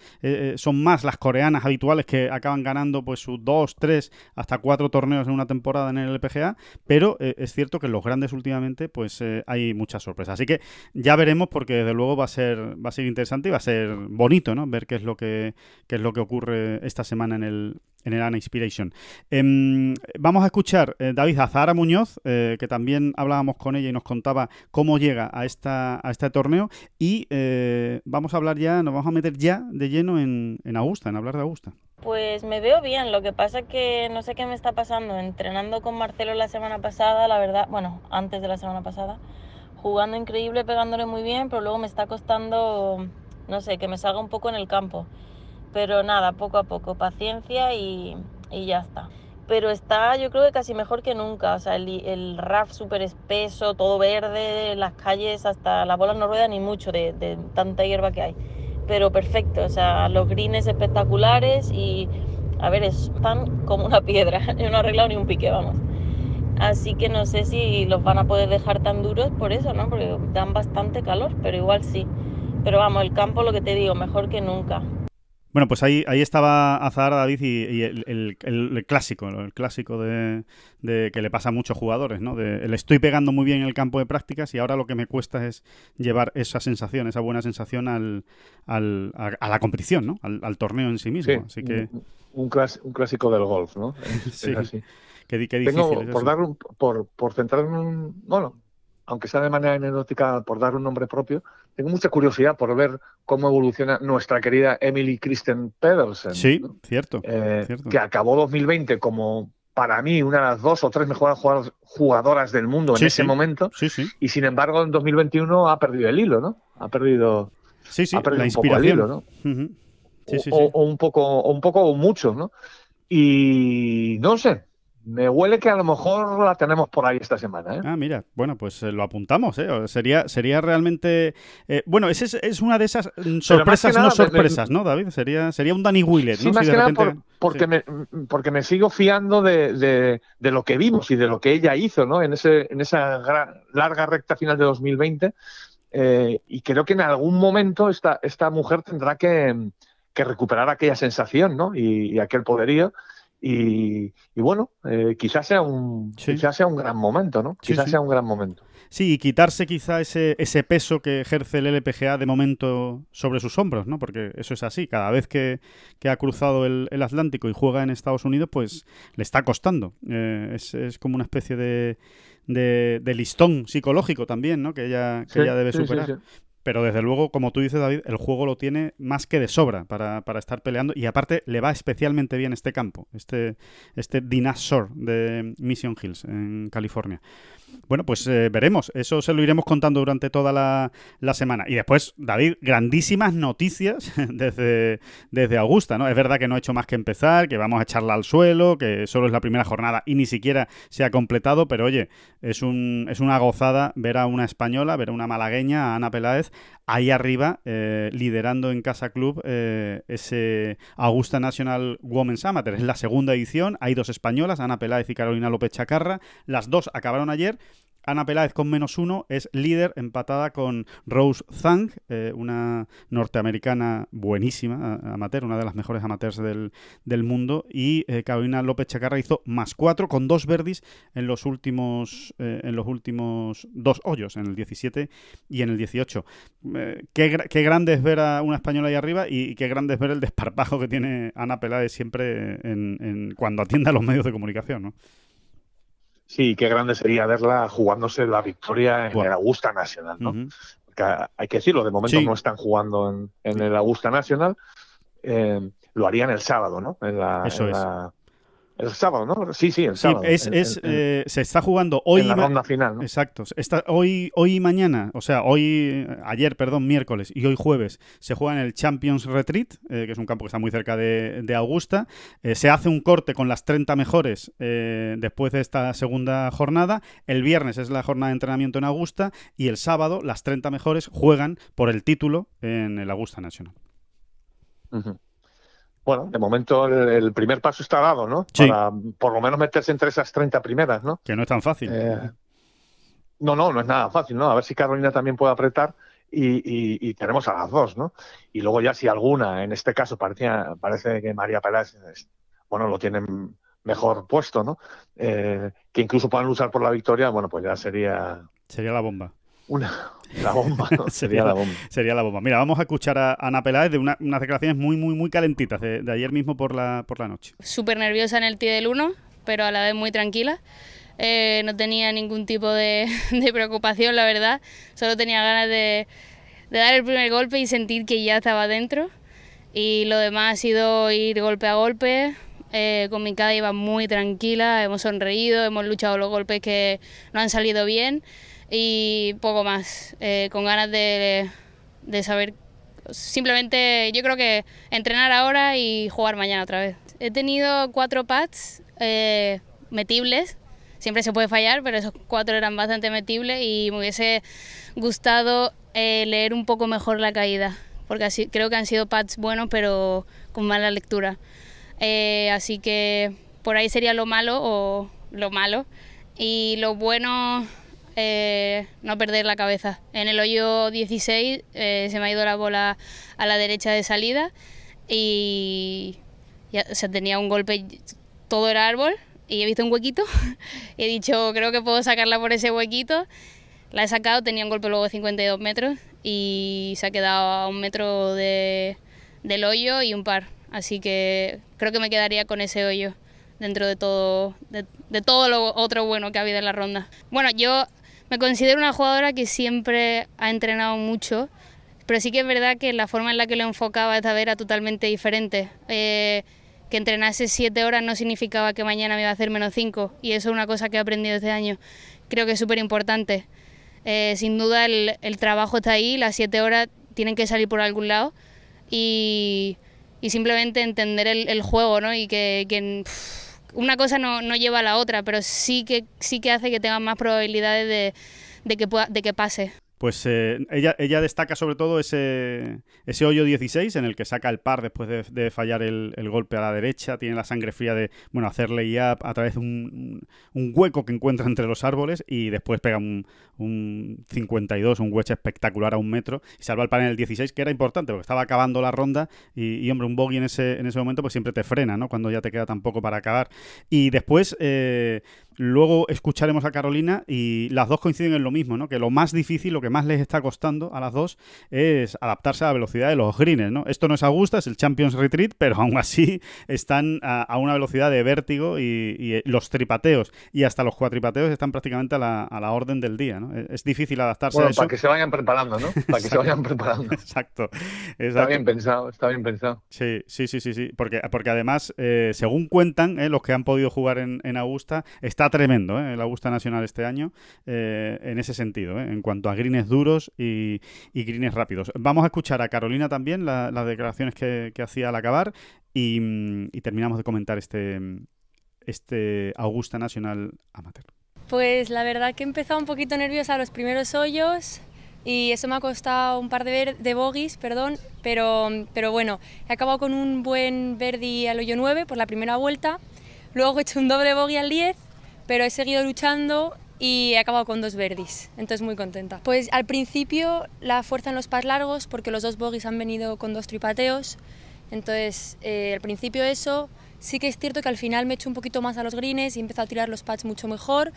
son más las coreanas habituales que acaban ganando pues sus dos, tres, hasta cuatro torneos en una temporada en el LPGA, pero pero eh, es cierto que en los grandes últimamente pues eh, hay muchas sorpresas. Así que ya veremos porque desde luego va a ser va a ser interesante y va a ser bonito, ¿no? Ver qué es lo que qué es lo que ocurre esta semana en el en el Ana Inspiration. Eh, vamos a escuchar eh, David a Zahara Muñoz, eh, que también hablábamos con ella y nos contaba cómo llega a esta a este torneo y vamos a hablar ya, nos vamos a meter ya de lleno en, en Augusta, en hablar de Augusta. Pues me veo bien, lo que pasa es que no sé qué me está pasando. Entrenando con Marcelo la semana pasada, la verdad, bueno, antes de la semana pasada, jugando increíble, pegándole muy bien, pero luego me está costando, no sé, que me salga un poco en el campo. Pero nada, poco a poco, paciencia y, y ya está. Pero está, yo creo que casi mejor que nunca. O sea, el, el RAF súper espeso, todo verde, las calles, hasta las bolas no ruedan ni mucho de, de tanta hierba que hay pero perfecto, o sea, los greens espectaculares y, a ver, están como una piedra, yo no he arreglado ni un pique, vamos. Así que no sé si los van a poder dejar tan duros por eso, ¿no? Porque dan bastante calor, pero igual sí. Pero vamos, el campo, lo que te digo, mejor que nunca. Bueno, pues ahí, ahí estaba Azar David y, el, el, clásico, el clásico de, que le pasa a muchos jugadores, ¿no? De, le estoy pegando muy bien en el campo de prácticas y ahora lo que me cuesta es llevar esa sensación, esa buena sensación al, al a, la competición, ¿no? Al, torneo en sí mismo. Así que... un, un, clásico del golf, ¿no? sí. así. Qué, qué difícil por, dar un, por, por centrar en un... Bueno, aunque sea de manera anecdótica, por dar un nombre propio, tengo mucha curiosidad por ver cómo evoluciona nuestra querida Emily Kristen Pedersen. Sí, cierto, eh, cierto, Que acabó 2020 como, para mí, una de las dos o tres mejores jugadoras del mundo en ese sí. momento. Sí, sí. Y sin embargo, en 2021 ha perdido el hilo, ¿no? Ha perdido, sí, sí, ha perdido la un inspiración. poco el hilo, ¿no? Uh -huh. sí, sí, o, o, un poco, o un poco o mucho, ¿no? Y no sé, me huele que a lo mejor la tenemos por ahí esta semana. ¿eh? Ah, mira, bueno, pues eh, lo apuntamos. ¿eh? Sería, sería realmente. Eh, bueno, es, es, una de esas sorpresas, nada, no sorpresas, me, ¿no, David? Sería, sería un Danny Willett. Sí, ¿no? más si que de repente... repente... nada por, porque, sí. me, porque me sigo fiando de, de, de, lo que vimos y de lo que ella hizo ¿no? en, ese, en esa gran, larga recta final de 2020. Eh, y creo que en algún momento esta, esta mujer tendrá que, que recuperar aquella sensación ¿no? y, y aquel poderío. Y, y, bueno, eh, quizás sea un Sí. quizás sea un gran momento, ¿no? Sí, Quizás sí. sea un gran momento. Sí, y quitarse quizá ese, ese peso que ejerce el LPGA de momento sobre sus hombros, ¿no? Porque eso es así. Cada vez que, que ha cruzado el, el, Atlántico y juega en Estados Unidos, pues le está costando. Eh, es, es, como una especie de, de, de, listón psicológico también, ¿no? Que ella, que Sí, ella debe sí, sí, superar. sí. Pero desde luego, como tú dices, David, el juego lo tiene más que de sobra para, para estar peleando. Y aparte, le va especialmente bien este campo, este, este Dinosaur de Mission Hills, en California. Bueno, pues eh, veremos. Eso se lo iremos contando durante toda la, semana. Y después, David, grandísimas noticias desde, desde Augusta, ¿no? Es verdad que no ha hecho más que empezar, que vamos a echarla al suelo, que solo es la primera jornada y ni siquiera se ha completado, pero oye, es, un, es una gozada ver a una española, ver a una malagueña, a Ana Peláez, ahí arriba, eh, liderando en Casa Club eh, ese Augusta National Women's Amateur. Es la segunda edición, hay dos españolas, Ana Peláez y Carolina López Chacarra. Las dos acabaron ayer Ana Peláez con menos uno es líder, empatada con Rose Zhang, eh, una norteamericana buenísima, amateur, una de las mejores amateurs del, mundo. Y eh, Carolina López Chacarra hizo más cuatro con dos verdis en los últimos, eh, en los últimos dos hoyos, en el 17 y en el 18. Qué, qué, grande es ver a una española ahí arriba y, qué grande es ver el desparpajo que tiene Ana Peláez siempre en, cuando atiende a los medios de comunicación. ¿no? Sí, qué grande sería verla jugándose la victoria en el Augusta Nacional, ¿no? hay que decirlo, de momento no están jugando en, el Augusta Nacional. Eh, lo harían el sábado, ¿no? En la, Eso es. El sábado, ¿no? Sí, sí, el sábado. es, es, eh, se está jugando hoy. En la ronda final, ¿no? Exacto. Está, hoy, hoy y mañana, o sea, hoy, ayer, perdón, miércoles y hoy jueves, se juega en el Champions Retreat, eh, que es un campo que está muy cerca de, Augusta. Eh, se hace un corte con las 30 mejores después de esta segunda jornada. El viernes es la jornada de entrenamiento en Augusta y el sábado las 30 mejores juegan por el título en el Augusta National bueno, de momento el, primer paso está dado, ¿no? Para por lo menos meterse entre esas 30 primeras, ¿no? Que no es tan fácil. Eh, no, no, no es nada fácil, ¿no? A ver si Carolina también puede apretar y, tenemos a las dos, ¿no? Y luego ya si alguna, en este caso parecía, parece que María Peláez, bueno, lo tienen mejor puesto, ¿no? Eh, que incluso puedan luchar por la victoria, bueno, pues ya sería... Sería la bomba. Una, la bomba, sería, la bomba. Sería la bomba. Mira, vamos a escuchar a Ana Peláez de unas declaraciones muy, muy, muy calentitas de, ayer mismo por la, por la noche. Súper nerviosa en el tee del 1, pero a la vez muy tranquila. Eh, no tenía ningún tipo de, preocupación, la verdad. Solo tenía ganas de, dar el primer golpe y sentir que ya estaba dentro. Y lo demás ha sido ir golpe a golpe. Eh, con mi cara iba muy tranquila, hemos sonreído, hemos luchado los golpes que no han salido bien y poco más, eh, con ganas de, de saber, simplemente yo creo que entrenar ahora y jugar mañana otra vez. He tenido cuatro pads eh, metibles, siempre se puede fallar, pero esos cuatro eran bastante metibles y me hubiese gustado eh, leer un poco mejor la caída, porque así, creo que han sido pads buenos, pero con mala lectura. Así que por ahí sería lo malo o lo malo. Y lo bueno eh, no perder la cabeza. En el hoyo 16 eh, se me ha ido la bola a la derecha de salida y ya, tenía un golpe, todo era árbol y he visto un huequito he dicho creo que puedo sacarla por ese huequito. La he sacado, tenía un golpe luego de 52 metros y se ha quedado a un metro de, del hoyo y un par. Así que creo que me quedaría con ese hoyo dentro de todo, de, todo lo otro bueno que ha habido en la ronda. Bueno, yo me considero una jugadora que siempre ha entrenado mucho, pero sí que es verdad que la forma en la que lo enfocaba esta vez era totalmente diferente. Eh, que entrenase siete horas no significaba que mañana me iba a hacer menos cinco, y eso es una cosa que he aprendido este año. Creo que es súper importante. Eh, sin duda el, trabajo está ahí, las siete horas tienen que salir por algún lado y, simplemente entender el, juego, ¿no? Y que, una cosa no, no, lleva a la otra, pero sí que, sí que hace que tengan más probabilidades de, de, que, pueda, de que pase. Pues eh, ella, ella destaca sobre todo ese, ese hoyo 16 en el que saca el par después de, fallar el, golpe a la derecha, tiene la sangre fría de bueno hacer layup a través de un, hueco que encuentra entre los árboles y después pega un, un 52, un wedge espectacular a un metro y salva el par en el 16 que era importante porque estaba acabando la ronda y, hombre un bogey en ese, en ese momento pues siempre te frena, ¿no? Cuando ya te queda tan poco para acabar. Y después... Eh, Luego escucharemos a Carolina y las dos coinciden en lo mismo, ¿no? Que lo más difícil, lo que más les está costando a las dos es adaptarse a la velocidad de los greens, ¿no? Esto no es Augusta, es el Champions Retreat, pero aún así están a, una velocidad de vértigo y, los tripateos y hasta los cuatripateos están prácticamente a la, orden del día, ¿no? Es, difícil adaptarse a eso. para que se vayan preparando, ¿no? Para que se vayan preparando. Exacto. Está bien pensado, está bien pensado. Sí, sí, sí, sí, sí. Porque, porque además, eh, según cuentan, eh, los que han podido jugar en, en Augusta, está tremendo ¿eh? el Augusta Nacional este año eh, en ese sentido, ¿eh? en cuanto a greens duros y, y, greens rápidos. Vamos a escuchar a Carolina también las declaraciones que, hacía al acabar y, terminamos de comentar este, este Augusta Nacional Amateur. Pues la verdad que he empezado un poquito nerviosa los primeros hoyos, y eso me ha costado un par de, de bogies, perdón, pero, pero bueno, he acabado con un buen verdi al hoyo 9 por la primera vuelta, luego he hecho un doble bogey al 10, pero he seguido luchando y he acabado con dos verdis, entonces muy contenta. Pues al principio la fuerza en los pas largos, porque los dos bogies han venido con dos tripateos, entonces eh, al principio eso, sí que es cierto que al final me he hecho un poquito más a los greens y he empezado a tirar los pads mucho mejor,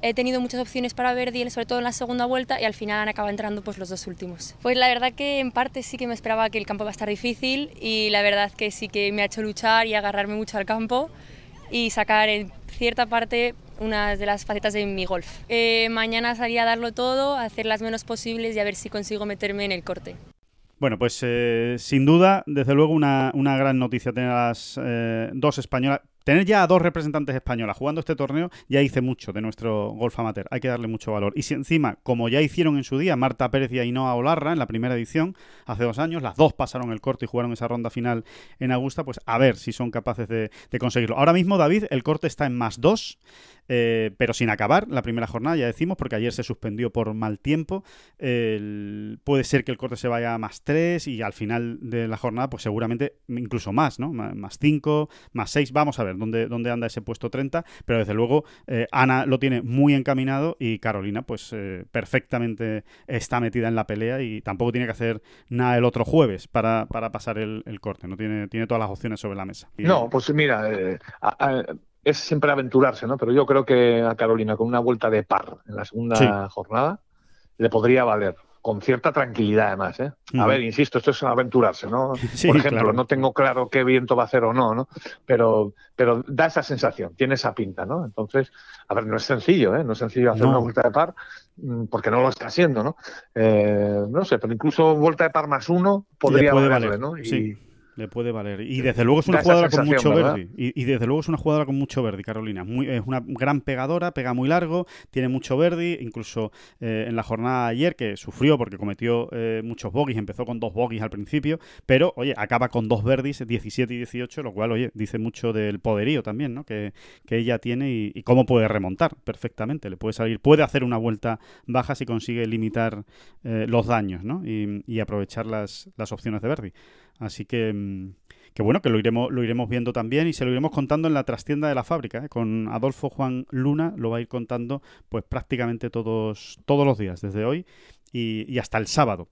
he tenido muchas opciones para Verdi, sobre todo en la segunda vuelta, y al final han acabado entrando pues, los dos últimos. Pues la verdad que en parte sí que me esperaba que el campo iba a estar difícil y la verdad que sí que me ha hecho luchar y agarrarme mucho al campo y sacar en cierta parte una de las facetas de mi golf. Eh, mañana salí a darlo todo, a hacer las menos posibles y a ver si consigo meterme en el corte. Bueno, pues eh, sin duda, desde luego, una, una gran noticia tener a las eh, dos españolas tener ya a dos representantes españolas jugando este torneo ya hice mucho de nuestro golf amateur. Hay que darle mucho valor. Y si encima, como ya hicieron en su día Marta Pérez y Ainhoa Olarra en la primera edición, hace dos años, las dos pasaron el corte y jugaron esa ronda final en Augusta, pues a ver si son capaces de, de conseguirlo. Ahora mismo, David, el corte está en más dos. Eh, pero sin acabar la primera jornada, ya decimos, porque ayer se suspendió por mal tiempo. puede ser que el corte se vaya a más 3 y al final de la jornada, pues seguramente incluso más, ¿no? Más 5, más 6. Vamos a ver dónde, dónde anda ese puesto 30, pero desde luego eh, Ana lo tiene muy encaminado y Carolina, pues eh, perfectamente está metida en la pelea y tampoco tiene que hacer nada el otro jueves para, pasar el, corte, ¿no? Tiene, tiene todas las opciones sobre la mesa. No, pues mira, es siempre aventurarse, ¿no? Pero yo creo que a Carolina con una vuelta de par en la segunda jornada le podría valer con cierta tranquilidad además, ¿eh? A ver, insisto, esto es aventurarse, ¿no? Por ejemplo, no tengo claro qué viento va a hacer o no, ¿no? Pero, pero da esa sensación, tiene esa pinta, ¿no? Entonces, a ver, no es sencillo, ¿eh? No es sencillo hacer una vuelta de par mm, porque no lo está haciendo, ¿no? Eh, no sé, pero incluso vuelta de par más uno podría valerle, ¿no? Y, le puede valer. Y desde luego es una jugadora con mucho verde. Y, desde luego es una jugadora con mucho verde, Carolina. Muy, es una gran pegadora, pega muy largo, tiene mucho verde. Incluso eh, en la jornada de ayer, que sufrió porque cometió eh, muchos bogies, empezó con dos bogies al principio, pero oye, acaba con dos verdis, 17 y 18, lo cual, oye, dice mucho del poderío también, ¿no? Que, ella tiene y, cómo puede remontar perfectamente. Le puede salir, puede hacer una vuelta baja si consigue limitar eh, los daños, ¿no? Y, y aprovechar las, las opciones de Verdi. Así que, mm, que bueno, que lo iremos, lo iremos viendo también y se lo iremos contando en la trastienda de la fábrica. ¿eh? Con Adolfo Juan Luna lo va a ir contando pues prácticamente todos, todos los días, desde hoy y, hasta el sábado.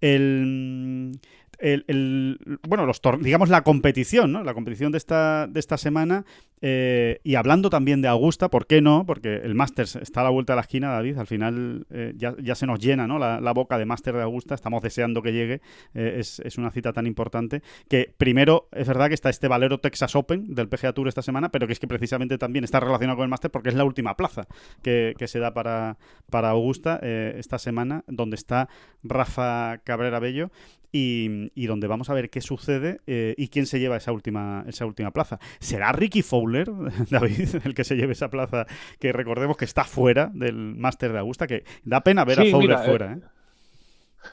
El, el, bueno, los digamos la competición, ¿no? La competición de esta, de esta semana. Eh, y hablando también de Augusta, ¿por qué no? Porque el Masters está a la vuelta de la esquina, David. Al final eh, ya, ya, se nos llena ¿no? la, boca de Master de Augusta. Estamos deseando que llegue. Eh, es, es, una cita tan importante. Que primero, es verdad que está este Valero Texas Open del PGA Tour esta semana, pero que es que precisamente también está relacionado con el Master porque es la última plaza que, que se da para, para Augusta esta semana, donde está Rafa Cabrera Bello y, donde vamos a ver qué sucede y quién se lleva esa última, esa última plaza. ¿Será Ricky Fowler, David, el que se lleve esa plaza? Que recordemos que está fuera del Máster de Augusta, que da pena ver a Fowler fuera. ¿eh?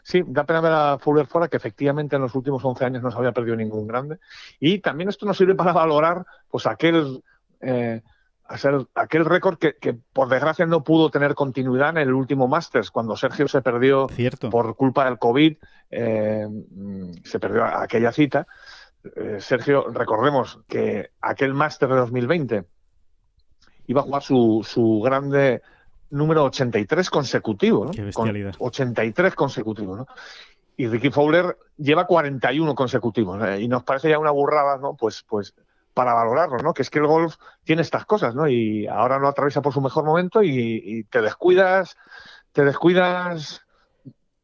Sí, da pena ver a Fowler fuera, que efectivamente en los últimos 11 años no se había perdido ningún grande. Y también esto nos sirve para valorar pues aquel... Eh, ser aquel récord que, por desgracia no pudo tener continuidad en el último Masters, cuando Sergio se perdió por culpa del COVID, eh, se perdió aquella cita. Eh, Sergio, recordemos que aquel Masters de 2020 iba a jugar su, su grande número 83 consecutivo, ¿no? Qué bestialidad. 83 consecutivos, ¿no? Y Ricky Fowler lleva 41 consecutivos. Y nos parece ya una burrada, ¿no? Pues, pues para valorarlo, ¿no? Que es que el golf tiene estas cosas, ¿no? Y ahora no atraviesa por su mejor momento y, te descuidas, te descuidas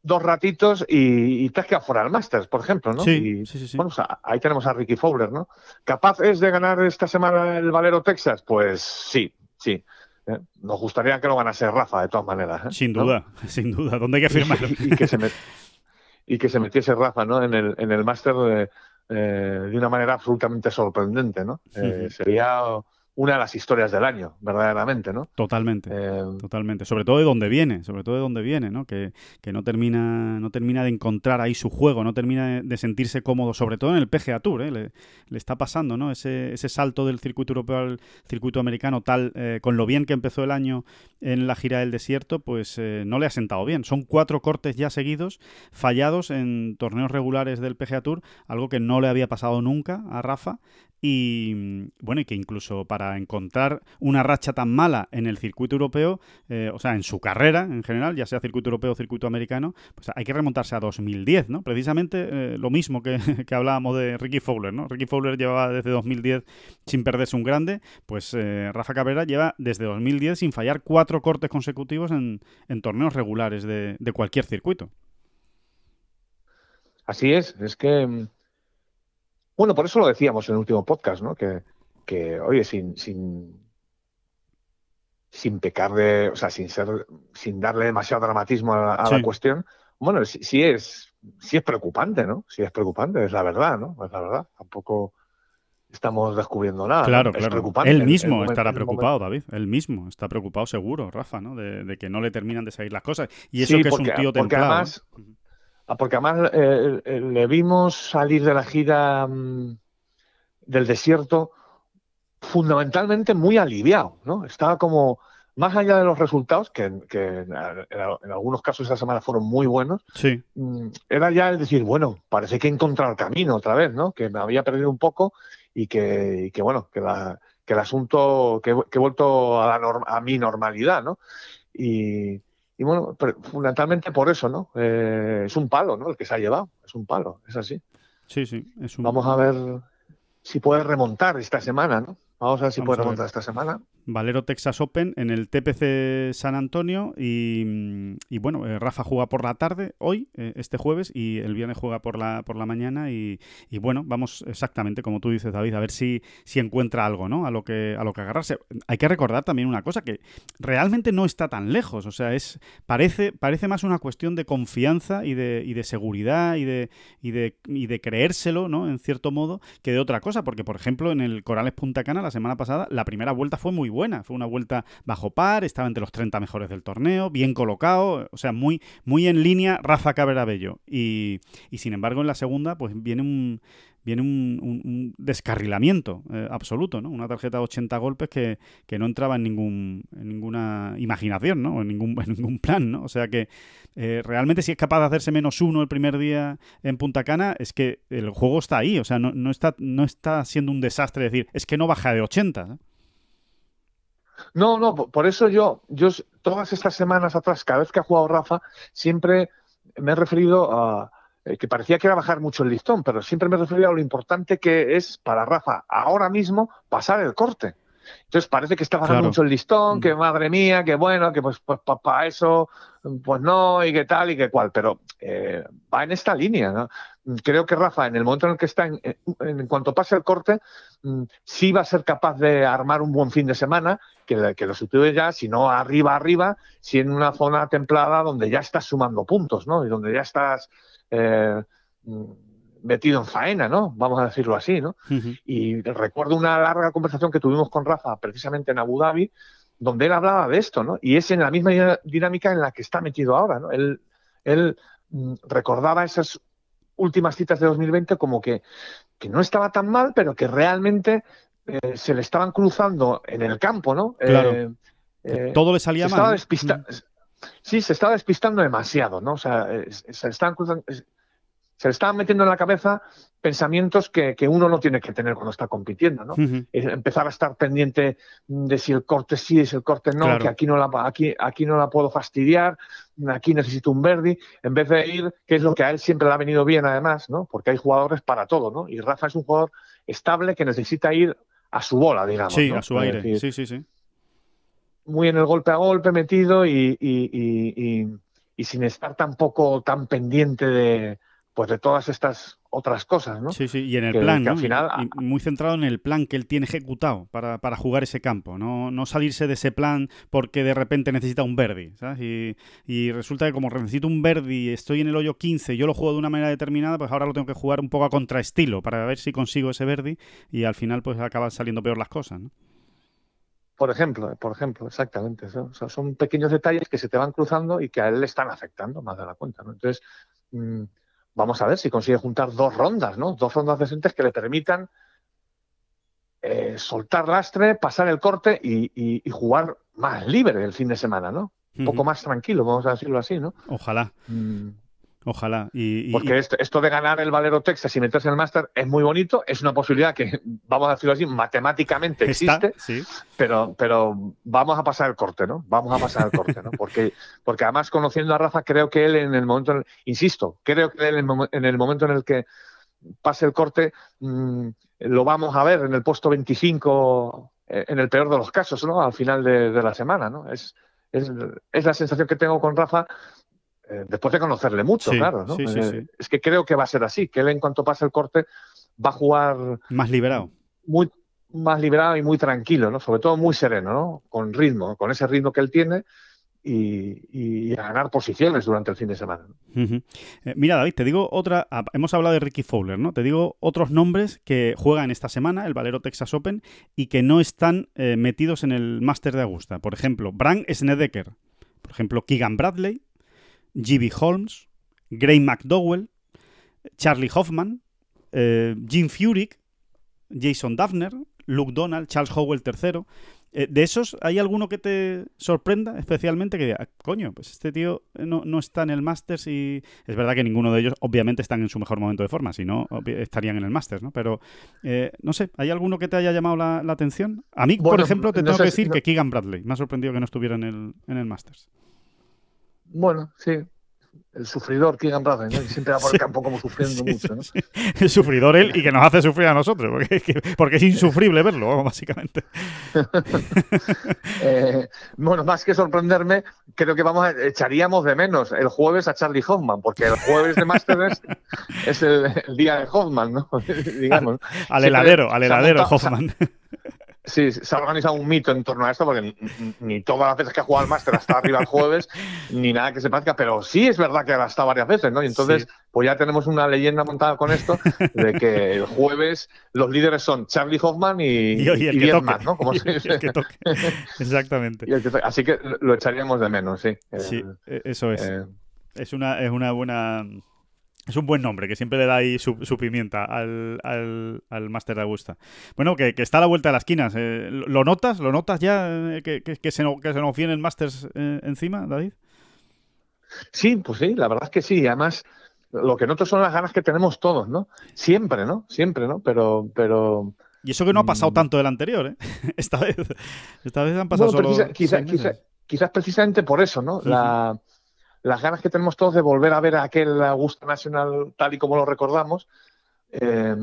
dos ratitos y, te has quedado fuera del Masters, por ejemplo, ¿no? Sí, sí, sí, Bueno, ahí tenemos a Ricky Fowler, ¿no? ¿Capaz es de ganar esta semana el Valero Texas? Pues sí, sí. ¿eh? Nos gustaría que lo ganase Rafa, de todas maneras. ¿eh? Sin duda, sin duda. ¿Dónde hay que firmar? y, que se y que se metiese Rafa, ¿no? En el, en el Master de eh, de una manera absolutamente sorprendente, ¿no? Eh, sería una de las historias del año, verdaderamente, ¿no? Totalmente, eh, totalmente. Sobre todo de dónde viene, sobre todo de dónde viene, ¿no? Que, no termina no termina de encontrar ahí su juego, no termina de, sentirse cómodo, sobre todo en el PGA Tour, ¿eh? le, está pasando, ¿no? Ese, ese salto del circuito europeo al circuito americano, tal, con lo bien que empezó el año en la gira del desierto, pues eh, no le ha sentado bien. Son cuatro cortes ya seguidos, fallados en torneos regulares del PGA Tour, algo que no le había pasado nunca a Rafa y bueno, y que incluso para encontrar una racha tan mala en el circuito europeo, eh, o sea, en su carrera en general, ya sea circuito europeo o circuito americano, pues hay que remontarse a 2010, ¿no? Precisamente eh, lo mismo que, que, hablábamos de Ricky Fowler, ¿no? Ricky Fowler llevaba desde 2010 sin perderse un grande, pues eh, Rafa Cabrera lleva desde 2010 sin fallar cuatro cortes consecutivos en, en torneos regulares de, de cualquier circuito. Así es, es que mm, bueno, por eso lo decíamos en el último podcast, ¿no? Que, que oye, sin, sin, sin pecar de, o sea, sin ser, sin darle demasiado dramatismo a, la cuestión, bueno, sí, es, sí es preocupante, ¿no? Sí es preocupante, es la verdad, ¿no? Es la verdad. Tampoco estamos descubriendo nada. Claro, claro. Preocupante Él mismo estará preocupado, David. Él mismo está preocupado seguro, Rafa, ¿no? De, que no le terminan de salir las cosas. Y eso que es un tío templado. Además, Ah, porque además eh, le vimos salir de la gira mm, del desierto fundamentalmente muy aliviado, ¿no? Estaba como, más allá de los resultados, que, en, algunos casos esa semana fueron muy buenos, sí. Mm, era ya el decir, bueno, parece que he encontrado el camino otra vez, ¿no? Que me había perdido un poco y que, bueno, que, que el asunto, que, he vuelto a, la a mi normalidad, ¿no? Y, y bueno, fundamentalmente por eso, ¿no? Eh, es un palo, ¿no? El que se ha llevado, es un palo, es así. Sí, sí, es un... Vamos a ver si puede remontar esta semana, ¿no? Vamos a ver si puede remontar esta semana. Valero Texas Open en el TPC San Antonio y, bueno, eh, Rafa juega por la tarde hoy, eh, este jueves, y el viernes juega por la, por la mañana y, bueno, vamos exactamente como tú dices David, a ver si, si encuentra algo, ¿no? A lo, que, a lo que agarrarse. Hay que recordar también una cosa, que realmente no está tan lejos, o sea, es parece, parece más una cuestión de confianza y de, y de seguridad y de, y, de, y de creérselo, ¿no? En cierto modo, que de otra cosa, porque por ejemplo en el Corales Punta Cana la semana pasada la primera vuelta fue muy buena. Fue una vuelta bajo par, estaba entre los 30 mejores del torneo, bien colocado, o sea, muy, muy en línea Rafa Cabrera Bello. Y, y sin embargo, en la segunda, pues viene un viene un, descarrilamiento eh, absoluto, ¿no? Una tarjeta de 80 golpes que, que no entraba en, ningún, en ninguna imaginación, ¿no? En ningún, en ningún plan, ¿no? O sea que eh, realmente si es capaz de hacerse menos uno el primer día en Punta Cana, es que el juego está ahí, o sea, no, no, está, no está siendo un desastre decir, es que no baja de 80. No, no, por eso yo, yo todas estas semanas atrás, cada vez que ha jugado Rafa, siempre me he referido a, eh, que parecía que iba a bajar mucho el listón, pero siempre me he referido a lo importante que es para Rafa ahora mismo pasar el corte. Entonces parece que está bajando mucho el listón, que mm. madre mía, que bueno, que pues, pues para eso, pues no, y que tal y que cual, pero eh, va en esta línea. ¿no? Creo que Rafa, en el momento en el que está, en, en, cuanto pase el corte, mm, sí va a ser capaz de armar un buen fin de semana, que, que lo sustituye ya, si no arriba, arriba, si en una zona templada donde ya estás sumando puntos, ¿no? Y donde ya estás eh, mm, metido en faena, ¿no? Vamos a decirlo así, ¿no? Y recuerdo una larga conversación que tuvimos con Rafa precisamente en Abu Dhabi, donde él hablaba de esto, ¿no? Y es en la misma dinámica en la que está metido ahora, ¿no? Él, él mm, recordaba esas últimas citas de 2020 como que, que no estaba tan mal, pero que realmente eh, se le estaban cruzando en el campo, ¿no? Claro. Eh, todo le salía mal. Sí, se estaba despistando demasiado, ¿no? O sea, se, estaban cruzando, se le estaban metiendo en la cabeza pensamientos que, uno no tiene que tener cuando está compitiendo, ¿no? Empezar a estar pendiente de si el corte sí, es el corte no, que aquí no, la, aquí, aquí no la puedo fastidiar, aquí necesito un Verdi, en vez de ir, que es lo que a él siempre le ha venido bien además, ¿no? Porque hay jugadores para todo, ¿no? Y Rafa es un jugador estable que necesita ir a su bola, digamos. Sí, a su aire, sí, sí, sí muy en el golpe a golpe metido y, y, sin estar tampoco tan pendiente de pues de todas estas otras cosas, ¿no? Sí, sí, y en el plan, ¿no? Al final, muy centrado en el plan que él tiene ejecutado para, para jugar ese campo, ¿no? no salirse de ese plan porque de repente necesita un Verdi, ¿sabes? Y, y resulta que como necesito un Verdi, estoy en el hoyo 15, yo lo juego de una manera determinada, pues ahora lo tengo que jugar un poco a contraestilo para ver si consigo ese Verdi y al final pues acaban saliendo peor las cosas, ¿no? Por ejemplo, por ejemplo, exactamente. son pequeños detalles que se te van cruzando y que a él le están afectando más de la cuenta. ¿no? Entonces, mm, vamos a ver si consigue juntar dos rondas, ¿no? Dos rondas decentes que le permitan eh, soltar lastre, pasar el corte y, jugar más libre el fin de semana, ¿no? Un poco más tranquilo, vamos a decirlo así, ¿no? Ojalá. Mm. Ojalá. Y, Porque Esto, de ganar el Valero Texas y meterse en el máster es muy bonito, es una posibilidad que, vamos a decirlo así, matemáticamente existe, pero, pero vamos a pasar el corte, ¿no? Vamos a pasar el corte, ¿no? Porque, porque además conociendo a Rafa, creo que él en el momento, insisto, creo que él en el momento en el que pase el corte, mm, lo vamos a ver en el puesto 25, eh, en el peor de los casos, ¿no? Al final de, la semana, ¿no? Es, es, es la sensación que tengo con Rafa eh, después de conocerle mucho, claro. ¿no? Eh, es que creo que va a ser así, que él en cuanto pase el corte va a jugar... Más liberado. Muy más liberado y muy tranquilo, ¿no? Sobre todo muy sereno, ¿no? Con ritmo, con ese ritmo que él tiene y, a ganar posiciones durante el fin de semana. Eh, mira, David, te digo otra. Ah, hemos hablado de Ricky Fowler, ¿no? Te digo otros nombres que juegan esta semana, el Valero Texas Open, y que no están metidos en el Master de Augusta. Por ejemplo, Bran Snedeker. Por ejemplo, Keegan Bradley. G.B. Holmes, Gray McDowell, Charlie Hoffman, eh, Jim Furyk, Jason Duffner, Luke Donald, Charles Howell III. Eh, ¿De esos hay alguno que te sorprenda especialmente? Que diga, coño, pues este tío no, está en el Masters y es verdad que ninguno de ellos obviamente están en su mejor momento de forma, si no estarían en el Masters, ¿no? Pero eh, no sé, ¿hay alguno que te haya llamado la, atención? A mí, por ejemplo, te tengo que decir que Keegan Bradley me ha sorprendido que no estuviera en el, en el Masters. Bueno, sí. El sufridor Keegan Bradley, ¿no? Siempre va por el campo como sufriendo mucho, ¿no? El sufridor él y que nos hace sufrir a nosotros, porque, es insufrible verlo, básicamente. Eh, bueno, más que sorprenderme, creo que vamos a, echaríamos de menos el jueves a Charlie Hoffman, porque el jueves de Masters es el, día de Hoffman, ¿no? Digamos. Al, heladero, al heladero Hoffman. Sí, se ha organizado un mito en torno a esto, porque ni todas las veces que ha jugado al máster hasta arriba el jueves, ni nada que se parezca, pero sí es verdad que ha estado varias veces, ¿no? Y entonces, pues ya tenemos una leyenda montada con esto, de que el jueves los líderes son Charlie Hoffman y, y, el más, ¿no? Como Exactamente. así que lo echaríamos de menos, sí. Sí, e, eso es. Eh, es, una, es una buena es un buen nombre, que siempre le da ahí su, pimienta al, al, Máster de Augusta. Bueno, que, está a la vuelta de las esquinas. Eh, ¿Lo notas? ¿Lo notas ya eh, que, que, se, que se nos viene el Masters eh, encima, David? Sí, pues sí, la verdad es que sí. Además, lo que noto son las ganas que tenemos todos, ¿no? Siempre, ¿no? Siempre, ¿no? Pero... pero y eso que no ha pasado mm. tanto del anterior, ¿eh? Esta vez, esta vez han pasado solo quizás precisamente por eso, ¿no? La las ganas que tenemos todos de volver a ver aquel Augusta Nacional tal y como lo recordamos, eh,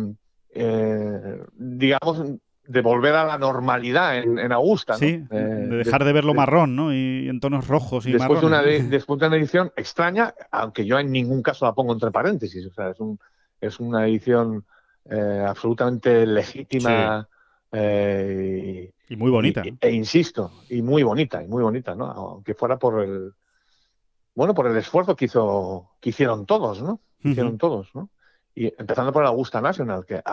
eh, digamos, de volver a la normalidad en, Augusta. Sí, eh, de dejar de, verlo marrón, ¿no? Y en tonos rojos y después De una después de una edición extraña, aunque yo en ningún caso la pongo entre paréntesis. O sea, es, un, es una edición absolutamente legítima. y, muy bonita. e insisto, y muy bonita, y muy bonita, ¿no? Aunque fuera por el, bueno, por el esfuerzo que hizo, que hicieron todos, ¿no? hicieron todos, ¿no? Y empezando por el Augusta National, que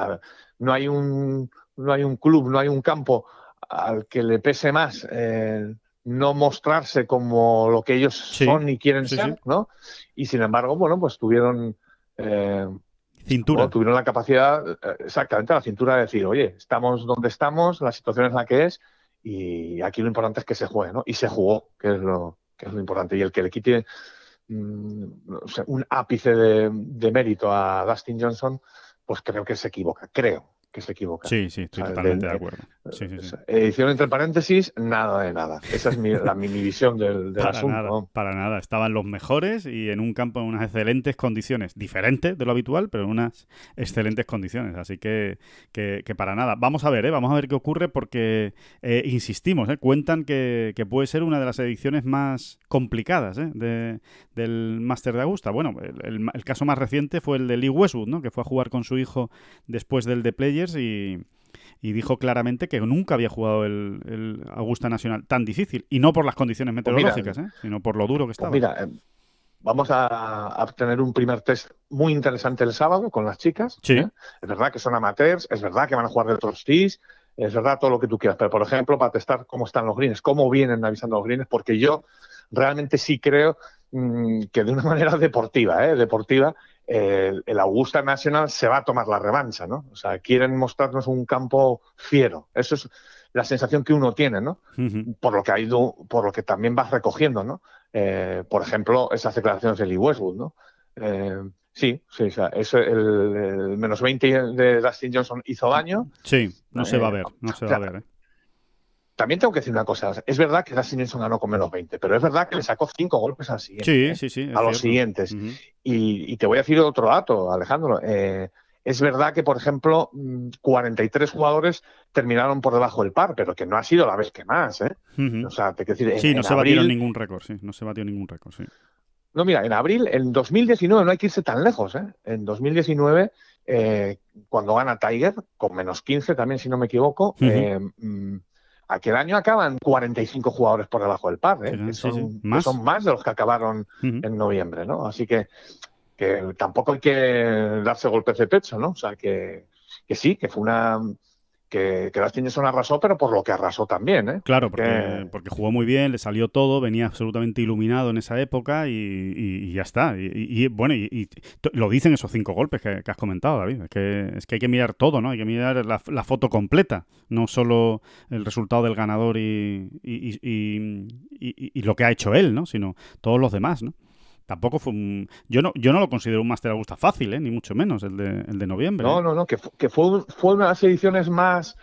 no hay un no hay un club, no hay un campo al que le pese más eh, no mostrarse como lo que ellos son y quieren ser, ¿no? Y sin embargo, bueno, pues tuvieron eh, cintura. tuvieron la capacidad, eh, exactamente, la cintura de decir, oye, estamos donde estamos, la situación es la que es, y aquí lo importante es que se juegue, ¿no? Y se jugó, que es lo, que es lo importante. Y el que le quite mm, un ápice de, mérito a Dustin Johnson, pues creo que se equivoca, creo que se equivoca. Sí, sí, estoy totalmente de, acuerdo. Edición entre paréntesis, nada de nada. Esa es mi, la, mi, visión del, para asunto. Nada, para nada. Estaban los mejores y en un campo en unas excelentes condiciones. Diferente de lo habitual, pero en unas excelentes condiciones. Así que, que, para nada. Vamos a ver, ¿eh? Vamos a ver qué ocurre porque, eh, insistimos, ¿eh? cuentan que, puede ser una de las ediciones más complicadas ¿eh? de, del Máster de Augusta. Bueno, el, el, caso más reciente fue el de Lee Westwood, ¿no? que fue a jugar con su hijo después del de Y, dijo claramente que nunca había jugado el, Augusta Nacional tan difícil. Y no por las condiciones pues meteorológicas, ¿eh? sino por lo duro que pues estaba. mira, eh, vamos a, tener un primer test muy interesante el sábado con las chicas. Sí. ¿eh? Es verdad que son amateurs, es verdad que van a jugar de otros tees, es verdad todo lo que tú quieras. Pero, por ejemplo, para testar cómo están los greens, cómo vienen avisando los greens, porque yo realmente sí creo mm, que de una manera deportiva, ¿eh? deportiva, el Augusta National se va a tomar la revancha, ¿no? O sea, quieren mostrarnos un campo fiero. Eso es la sensación que uno tiene, ¿no? Por lo que ha ido, por lo que también vas recogiendo, ¿no? Eh, por ejemplo, esas declaraciones de Lee Westwood, ¿no? Eh, sí, sí, o sea, eso, el, menos 20 de Dustin Johnson hizo daño. Sí, no se va a ver, no se va a ver. También tengo que decir una cosa. Es verdad que Dustin Johnson ganó con menos 20, pero es verdad que le sacó cinco golpes al siguiente. Sí, sí, sí. A los siguientes. y, te voy a decir otro dato, Alejandro. Eh, es verdad que, por ejemplo, 43 mm, jugadores terminaron por debajo del par, pero que no ha sido la vez que más. ¿eh? O sea, te quiero decir. Sí, no se batió ningún récord, sí. No se batió ningún récord, sí. No, mira, en abril, en 2019, no hay que irse tan lejos. ¿eh? En 2019, eh, cuando gana Tiger, con menos 15 también, si no me equivoco, eh, aquel año acaban 45 jugadores por debajo del par, ¿eh? son, ¿Más? son, más de los que acabaron en noviembre, ¿no? Así que, que tampoco hay que darse golpes de pecho, ¿no? O sea, que, que sí, que fue una, que, que Dustin arrasó, pero por lo que arrasó también. ¿eh? Claro, porque, porque jugó muy bien, le salió todo, venía absolutamente iluminado en esa época y, ya está. Y, bueno, y, lo dicen esos cinco golpes que, has comentado, David. Es que, es que hay que mirar todo, ¿no? Hay que mirar la, la foto completa, no solo el resultado del ganador y, y, lo que ha hecho él, ¿no? Sino todos los demás, ¿no? Tampoco fue un... Yo no, yo no lo considero un Master Augusta fácil, ¿eh? ni mucho menos el de, el de noviembre. No, ¿eh? no, no, que, que fue, fue una de las ediciones más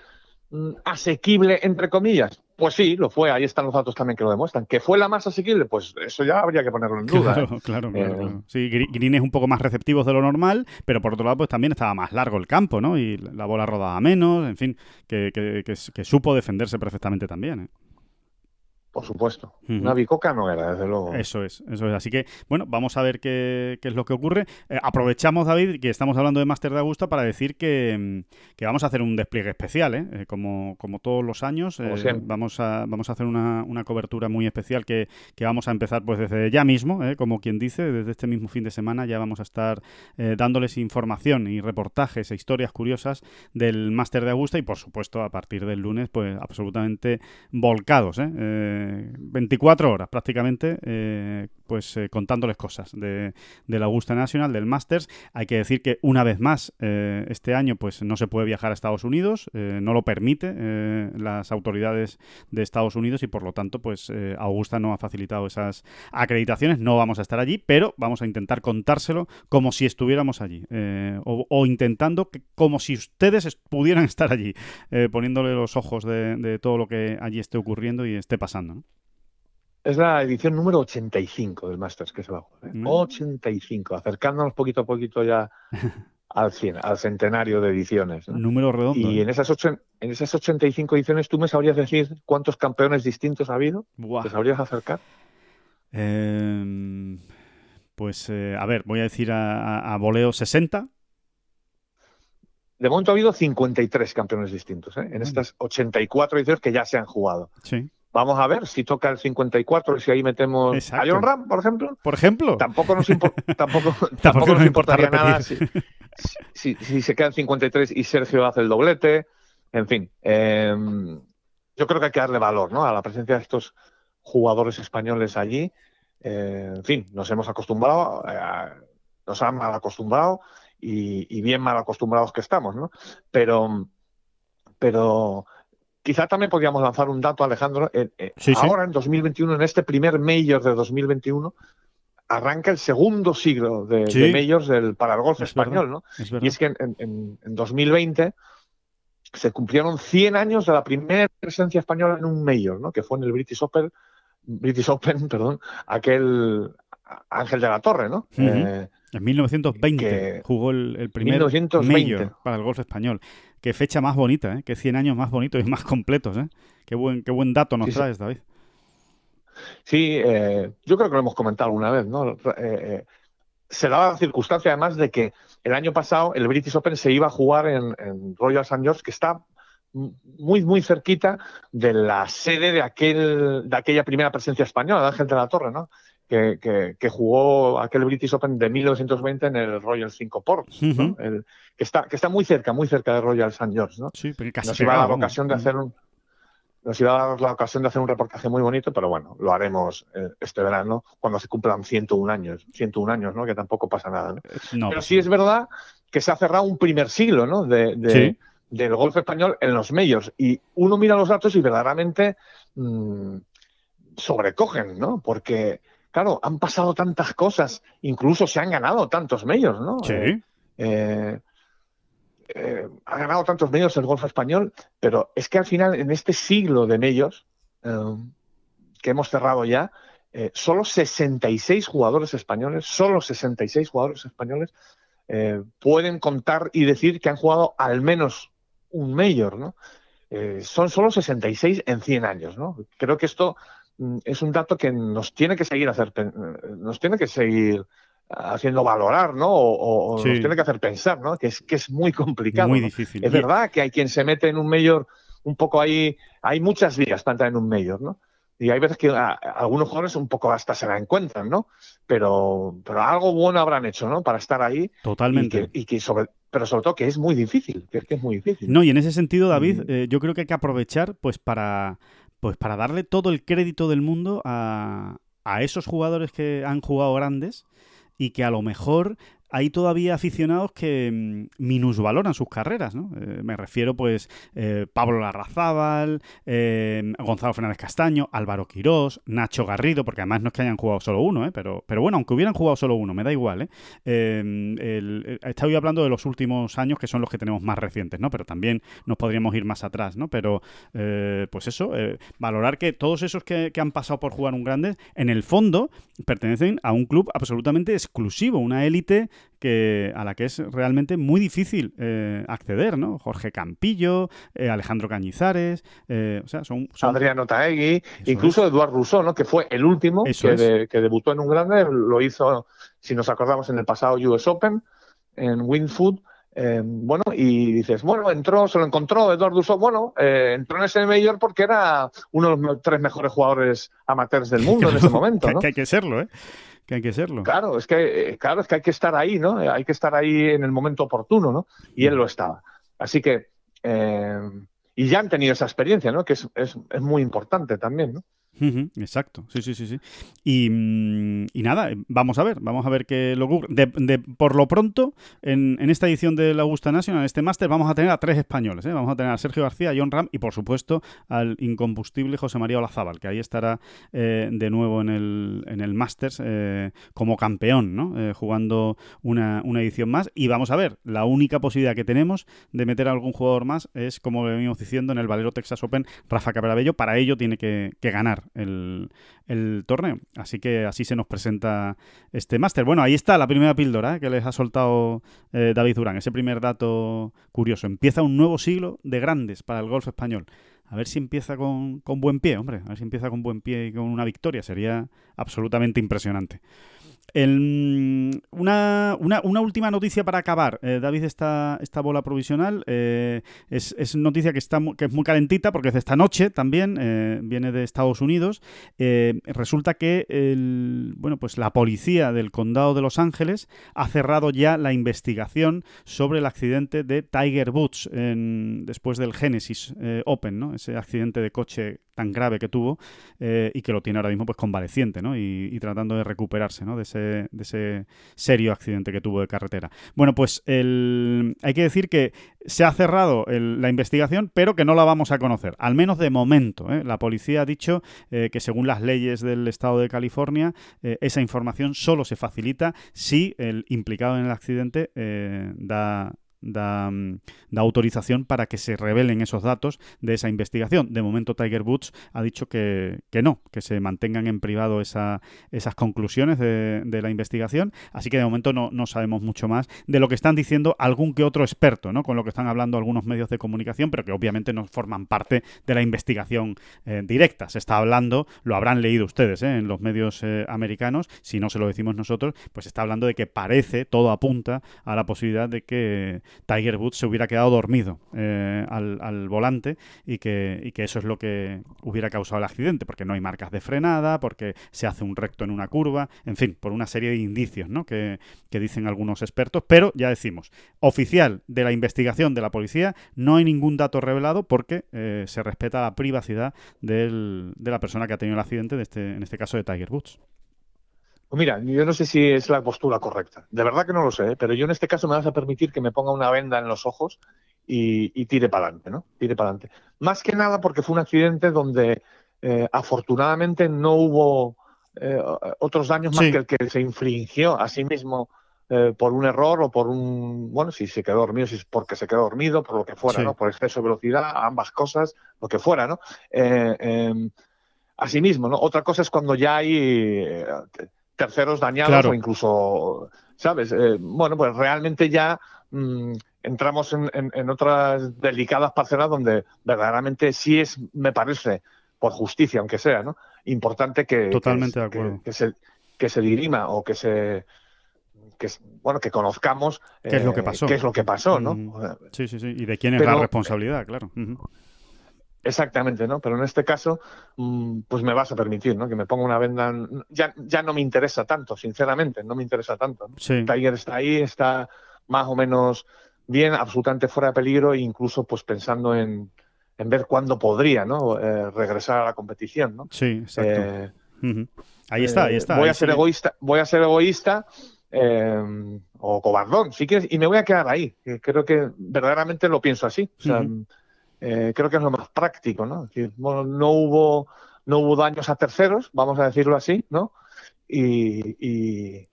mm, asequible, entre comillas. Pues sí, lo fue, ahí están los datos también que lo demuestran. ¿Que fue la más asequible? Pues eso ya habría que ponerlo en duda. Claro, ¿eh? claro, claro, Sí, Green es un poco más receptivos de lo normal, pero por otro lado, pues también estaba más largo el campo, ¿no? Y la bola rodaba menos, en fin, que, que, que supo defenderse perfectamente también. ¿eh? Por supuesto. Una bicoca no era, desde luego. Eso es, eso es. Así que, bueno, vamos a ver qué, qué es lo que ocurre. Eh, aprovechamos, David, que estamos hablando de Master de Augusta para decir que, mm, que vamos a hacer un despliegue especial, ¿eh? eh como, como todos los años. Eh, vamos, a, vamos a hacer una, una cobertura muy especial que, que, vamos a empezar pues desde ya mismo, como quien dice, desde este mismo fin de semana ya vamos a estar dándoles información y reportajes e historias curiosas del Master de Augusta y, por supuesto, a partir del lunes, pues absolutamente volcados, ¿eh? 24 horas prácticamente, eh, pues eh, contándoles cosas de, la Augusta National, del Masters. Hay que decir que una vez más, eh, este año pues no se puede viajar a Estados Unidos, no lo permite las autoridades de Estados Unidos y por lo tanto pues Augusta no ha facilitado esas acreditaciones, no vamos a estar allí, pero vamos a intentar contárselo como si estuviéramos allí o, intentando que, como si ustedes pudieran estar allí, poniéndole los ojos de todo lo que allí esté ocurriendo y esté pasando. Es la edición número 85 del Masters que se va a jugar. 85, acercándonos poquito a poquito ya al 100, al centenario de ediciones. Número redondo. Y ¿eh? en esas, en esas 85 ediciones, ¿tú me sabrías decir cuántos campeones distintos ha habido? ¿Te sabrías acercar? Em, pues, eh, a ver, voy a decir a, a, voleo 60. De momento ha habido 53 campeones distintos ¿eh? en estas 84 ediciones que ya se han jugado. Sí. Vamos a ver si toca el 54 y si ahí metemos a John Ram, por ejemplo. Por ejemplo. Tampoco nos, tampoco, tampoco nos importaría nada si, si, se quedan 53 y Sergio hace el doblete. En fin, em, yo creo que hay que darle valor ¿no? a la presencia de estos jugadores españoles allí. Eh, en fin, nos hemos acostumbrado, eh, nos han mal acostumbrado y, y, bien mal acostumbrados que estamos, ¿no? Pero, pero Quizá también podríamos lanzar un dato, Alejandro. ahora, en 2021, en este primer Major de 2021, arranca el segundo siglo de, Majors del, para el golf español, ¿no? y es que en, 2020 se cumplieron 100 años de la primera presencia española en un Major, ¿no? Que fue en el British Open, British Open, perdón, aquel Ángel de la Torre, ¿no? Eh, en 1920 jugó el, primer Major para el golf español. Qué fecha más bonita, ¿eh? Qué 100 años más bonitos y más completos, ¿eh? Qué buen, qué buen dato nos traes, David. Sí, eh, yo creo que lo hemos comentado alguna vez, ¿no? Eh, eh, se daba la circunstancia además de que el año pasado el British Open se iba a jugar en, Royal St. George, que está muy, muy cerquita de la sede de, aquel, de aquella primera presencia española, de Ángel de la Torre, ¿no? Que, jugó aquel British Open de 1920 en el Royal 5 Ports, que, está, que está muy cerca, muy cerca de Royal St. George. ¿no? Sí, pero casi nos iba a dar la ocasión de hacer un nos iba a dar la ocasión de hacer un reportaje muy bonito, pero bueno, lo haremos eh, este verano cuando se cumplan 101 años, 101 años, ¿no? Que tampoco pasa nada, ¿no? pero sí es verdad que se ha cerrado un primer siglo, ¿no? De, del golf español en los medios. Y uno mira los datos y verdaderamente mm, sobrecogen, ¿no? Porque, claro, han pasado tantas cosas, incluso se han ganado tantos medios, ¿no? Sí. Eh, eh, ha ganado tantos medios el golf español, pero es que al final, en este siglo de medios que hemos cerrado ya, solo 66 jugadores españoles, solo 66 jugadores españoles pueden contar y decir que han jugado al menos un mayor, ¿no? Eh, son solo 66 en 100 años, ¿no? Creo que esto es un dato que nos tiene que seguir hacer, eh, nos tiene que seguir haciendo valorar, ¿no? O, nos tiene que hacer pensar, ¿no? Que es que es muy complicado. Muy difícil. Es verdad que hay quien se mete en un mayor un poco ahí, hay muchas vías para entrar en un mayor, ¿no? Y hay veces que algunos jugadores un poco hasta se la encuentran, ¿no? Pero, pero algo bueno habrán hecho, ¿no? Para estar ahí. Totalmente. Y que, sobre, pero sobre todo que es muy difícil, que es que es muy difícil. No, y en ese sentido, David, mm. eh, yo creo que hay que aprovechar, pues, para, pues, para darle todo el crédito del mundo a, a esos jugadores que han jugado grandes y que a lo mejor hay todavía aficionados que mm, minusvaloran sus carreras, ¿no? Eh, me refiero, pues, eh, Pablo Larrazábal, eh, Gonzalo Fernández Castaño, Álvaro Quirós, Nacho Garrido, porque además no es que hayan jugado solo uno, ¿eh? pero, pero bueno, aunque hubieran jugado solo uno, me da igual, ¿eh? El, estoy hablando de los últimos años, que son los que tenemos más recientes, ¿no? Pero también nos podríamos ir más atrás, ¿no? Pero, pues eso, valorar que todos esos que han pasado por jugar un grande, en el fondo, pertenecen a un club absolutamente exclusivo, una élite que, a la que es realmente muy difícil eh, acceder, ¿no? Jorge Campillo, eh, Alejandro Cañizares, eh, o sea, son... Adriano Taegui, incluso Eduardo Rousseau, ¿no? Que fue el último que, que, debutó en un grande, lo hizo, si nos acordamos, en el pasado US Open, en Winfood, bueno, y dices, bueno, entró, se lo encontró Eduardo Rousseau, bueno, entró en ese mayor porque era uno de los tres mejores jugadores amateurs del mundo en ese momento, ¿no? que hay que serlo, ¿eh? Que hay que serlo. Claro, es que, eh, claro, es que hay que estar ahí, ¿no? Hay que estar ahí en el momento oportuno, ¿no? Y él lo estaba. Así que, eh, y ya han tenido esa experiencia, ¿no? Que es, es, es muy importante también, ¿no? Exacto, sí, sí, sí, sí. Mm, y, nada, vamos a ver, vamos a ver qué lo ocurre. De, por lo pronto, en, esta edición de la Augusta National, en este máster, vamos a tener a tres españoles. ¿eh? Vamos a tener a Sergio García, a John Ram y, por supuesto, al incombustible José María Olazábal, que ahí estará eh, de nuevo en el, en el Masters eh, como campeón, ¿no? jugando una, una, edición más. Y vamos a ver, la única posibilidad que tenemos de meter a algún jugador más es, como venimos diciendo, en el Valero Texas Open, Rafa Cabrabello. Para ello tiene que ganar el, torneo. Así que así se nos presenta este máster. Bueno, ahí está la primera píldora ¿eh? que les ha soltado eh, David Durán. Ese primer dato curioso. Empieza un nuevo siglo de grandes para el golf español. A ver si empieza con, con buen pie, hombre. A ver si empieza con buen pie y con una victoria. Sería absolutamente impresionante. El, una, una, una, última noticia para acabar, eh, David, esta, esta bola provisional eh, es, es, noticia que, está, que es muy calentita porque es de esta noche también, eh, viene de Estados Unidos. resulta que el, bueno, pues la policía del condado de Los Ángeles ha cerrado ya la investigación sobre el accidente de Tiger Woods en, después del Genesis Open, ¿no? ese accidente de coche tan grave que tuvo y que lo tiene ahora mismo pues convaleciente ¿no? y, y tratando de recuperarse ¿no? de ese ese serio accidente que tuvo de carretera. Bueno, pues el, hay que decir que se ha cerrado la investigación, pero que no la vamos a conocer, al menos de momento. ¿eh? La policía ha dicho eh, que según las leyes del estado de California, eh, esa información solo se facilita si el implicado en el accidente da da, da, autorización para que se revelen esos datos de esa investigación. De momento Tiger Woods ha dicho que, que no, que se mantengan en privado esa, esas conclusiones de, la investigación. Así que de momento no, no, sabemos mucho más de lo que están diciendo algún que otro experto, ¿no? con lo que están hablando algunos medios de comunicación, pero que obviamente no forman parte de la investigación eh, directa. Se está hablando, lo habrán leído ustedes ¿eh? en los medios eh, americanos, si no se lo decimos nosotros, pues está hablando de que parece, todo apunta a la posibilidad de que Tiger Woods se hubiera quedado dormido eh, al, volante y que, que eso es lo que hubiera causado el accidente, porque no hay marcas de frenada, porque se hace un recto en una curva, en fin, por una serie de indicios ¿no? que, dicen algunos expertos, pero ya decimos, oficial de la investigación de la policía, no hay ningún dato revelado porque eh, se respeta la privacidad de la persona que ha tenido el accidente, de este, en este caso de Tiger Woods. Pues mira, yo no sé si es la postura correcta. De verdad que no lo sé, ¿eh? pero yo en este caso me vas a permitir que me ponga una venda en los ojos y, tire para adelante, ¿no? Tire para adelante. Más que nada porque fue un accidente donde eh, afortunadamente no hubo eh, otros daños más que el que se infringió a sí mismo eh, por un error o por un, bueno, si se quedó dormido, si es porque se quedó dormido, por lo que fuera, ¿no? Por exceso de velocidad, ambas cosas, lo que fuera, ¿no? Eh, em, asimismo, ¿no? Otra cosa es cuando ya hay terceros dañados o incluso, ¿sabes? bueno, pues realmente ya mm, entramos en, otras delicadas parcelas donde verdaderamente sí es, me parece, por justicia, aunque sea, ¿no? Importante que, Totalmente de acuerdo. que, se, que se dirima o que se que bueno que conozcamos qué es lo que eh, pasó qué es lo que pasó no mm. sí sí sí y de quién es la responsabilidad claro exactamente no pero en este caso mm, pues me vas a permitir no que me ponga una venda ya ya no me interesa tanto sinceramente no me interesa tanto Tiger está ahí está más o menos bien absolutamente fuera de peligro e incluso pues pensando en, en ver cuándo podría no eh, regresar a la competición no sí exacto. Eh, Ahí está, ahí está. Voy a ser egoísta, voy a ser egoísta eh, o cobardón, si quieres, y me voy a quedar ahí. Creo que verdaderamente lo pienso así. Eh, creo que es lo más práctico, ¿no? no hubo no hubo daños a terceros, vamos a decirlo así, ¿no? y,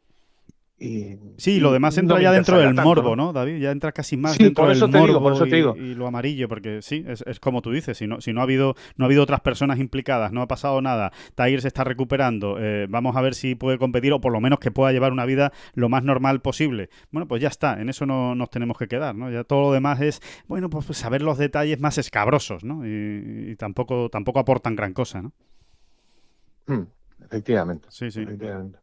sí, lo demás entra ya dentro del morbo, ¿no? David? Ya entra casi más dentro del morbo y, lo amarillo, porque sí, es, como tú dices, si no, si no ha habido, no ha habido otras personas implicadas, no ha pasado nada, Tiger se está recuperando, eh, vamos a ver si puede competir o por lo menos que pueda llevar una vida lo más normal posible. Bueno, pues ya está, en eso no nos tenemos que quedar, ¿no? Ya todo lo demás es, bueno, pues, saber los detalles más escabrosos, ¿no? Y, tampoco, tampoco aportan gran cosa, ¿no? Hmm. Efectivamente. Sí, sí.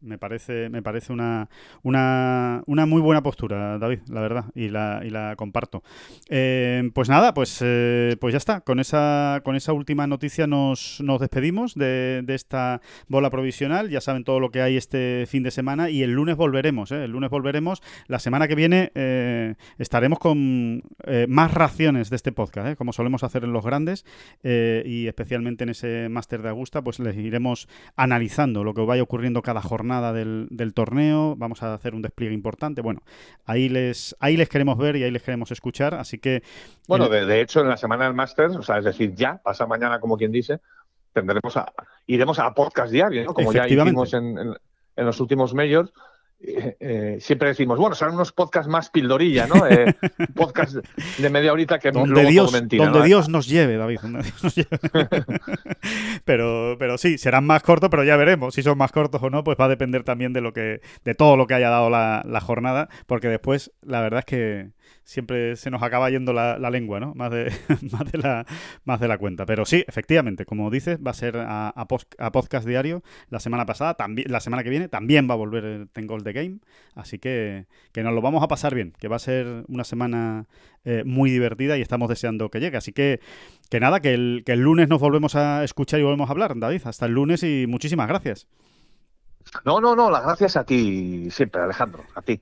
Me parece, me parece una, una, una, muy buena postura, David, la verdad, y la, y la comparto. Eh, pues nada, pues, eh, pues ya está. Con esa, con esa última noticia nos, nos despedimos de, de, esta bola provisional. Ya saben todo lo que hay este fin de semana y el lunes volveremos. ¿eh? El lunes volveremos. La semana que viene estaremos con más raciones de este podcast, como solemos hacer en los grandes y especialmente en ese máster de Augusta, pues les iremos analizando lo que vaya ocurriendo cada jornada del, torneo. Vamos a hacer un despliegue importante. Bueno, ahí les, ahí les queremos ver y ahí les queremos escuchar. Así que. Bueno, de, hecho, en la semana del Masters, o sea, es decir, ya, pasa mañana, como quien dice, tendremos a, iremos a podcast diario, ¿no? Como ya hicimos en, en los últimos majors. Eh, eh, siempre decimos, bueno, serán unos podcasts más pildorilla, ¿no? Eh, podcast de media horita que donde Dios, donde Dios nos lleve, David. pero, pero sí, serán más cortos, pero ya veremos si son más cortos o no, pues va a depender también de lo que, de todo lo que haya dado la, la jornada, porque después la verdad es que siempre se nos acaba yendo la, lengua, ¿no? Más de, más, de la, más de la cuenta. Pero sí, efectivamente, como dices, va a ser a, podcast diario la semana pasada, también, la semana que viene también va a volver el Ten Gold de Game. Así que, que nos lo vamos a pasar bien, que va a ser una semana eh, muy divertida y estamos deseando que llegue. Así que, que nada, que el, que el lunes nos volvemos a escuchar y volvemos a hablar, David. Hasta el lunes y muchísimas gracias. No, no, no, las gracias a ti siempre, Alejandro, a ti.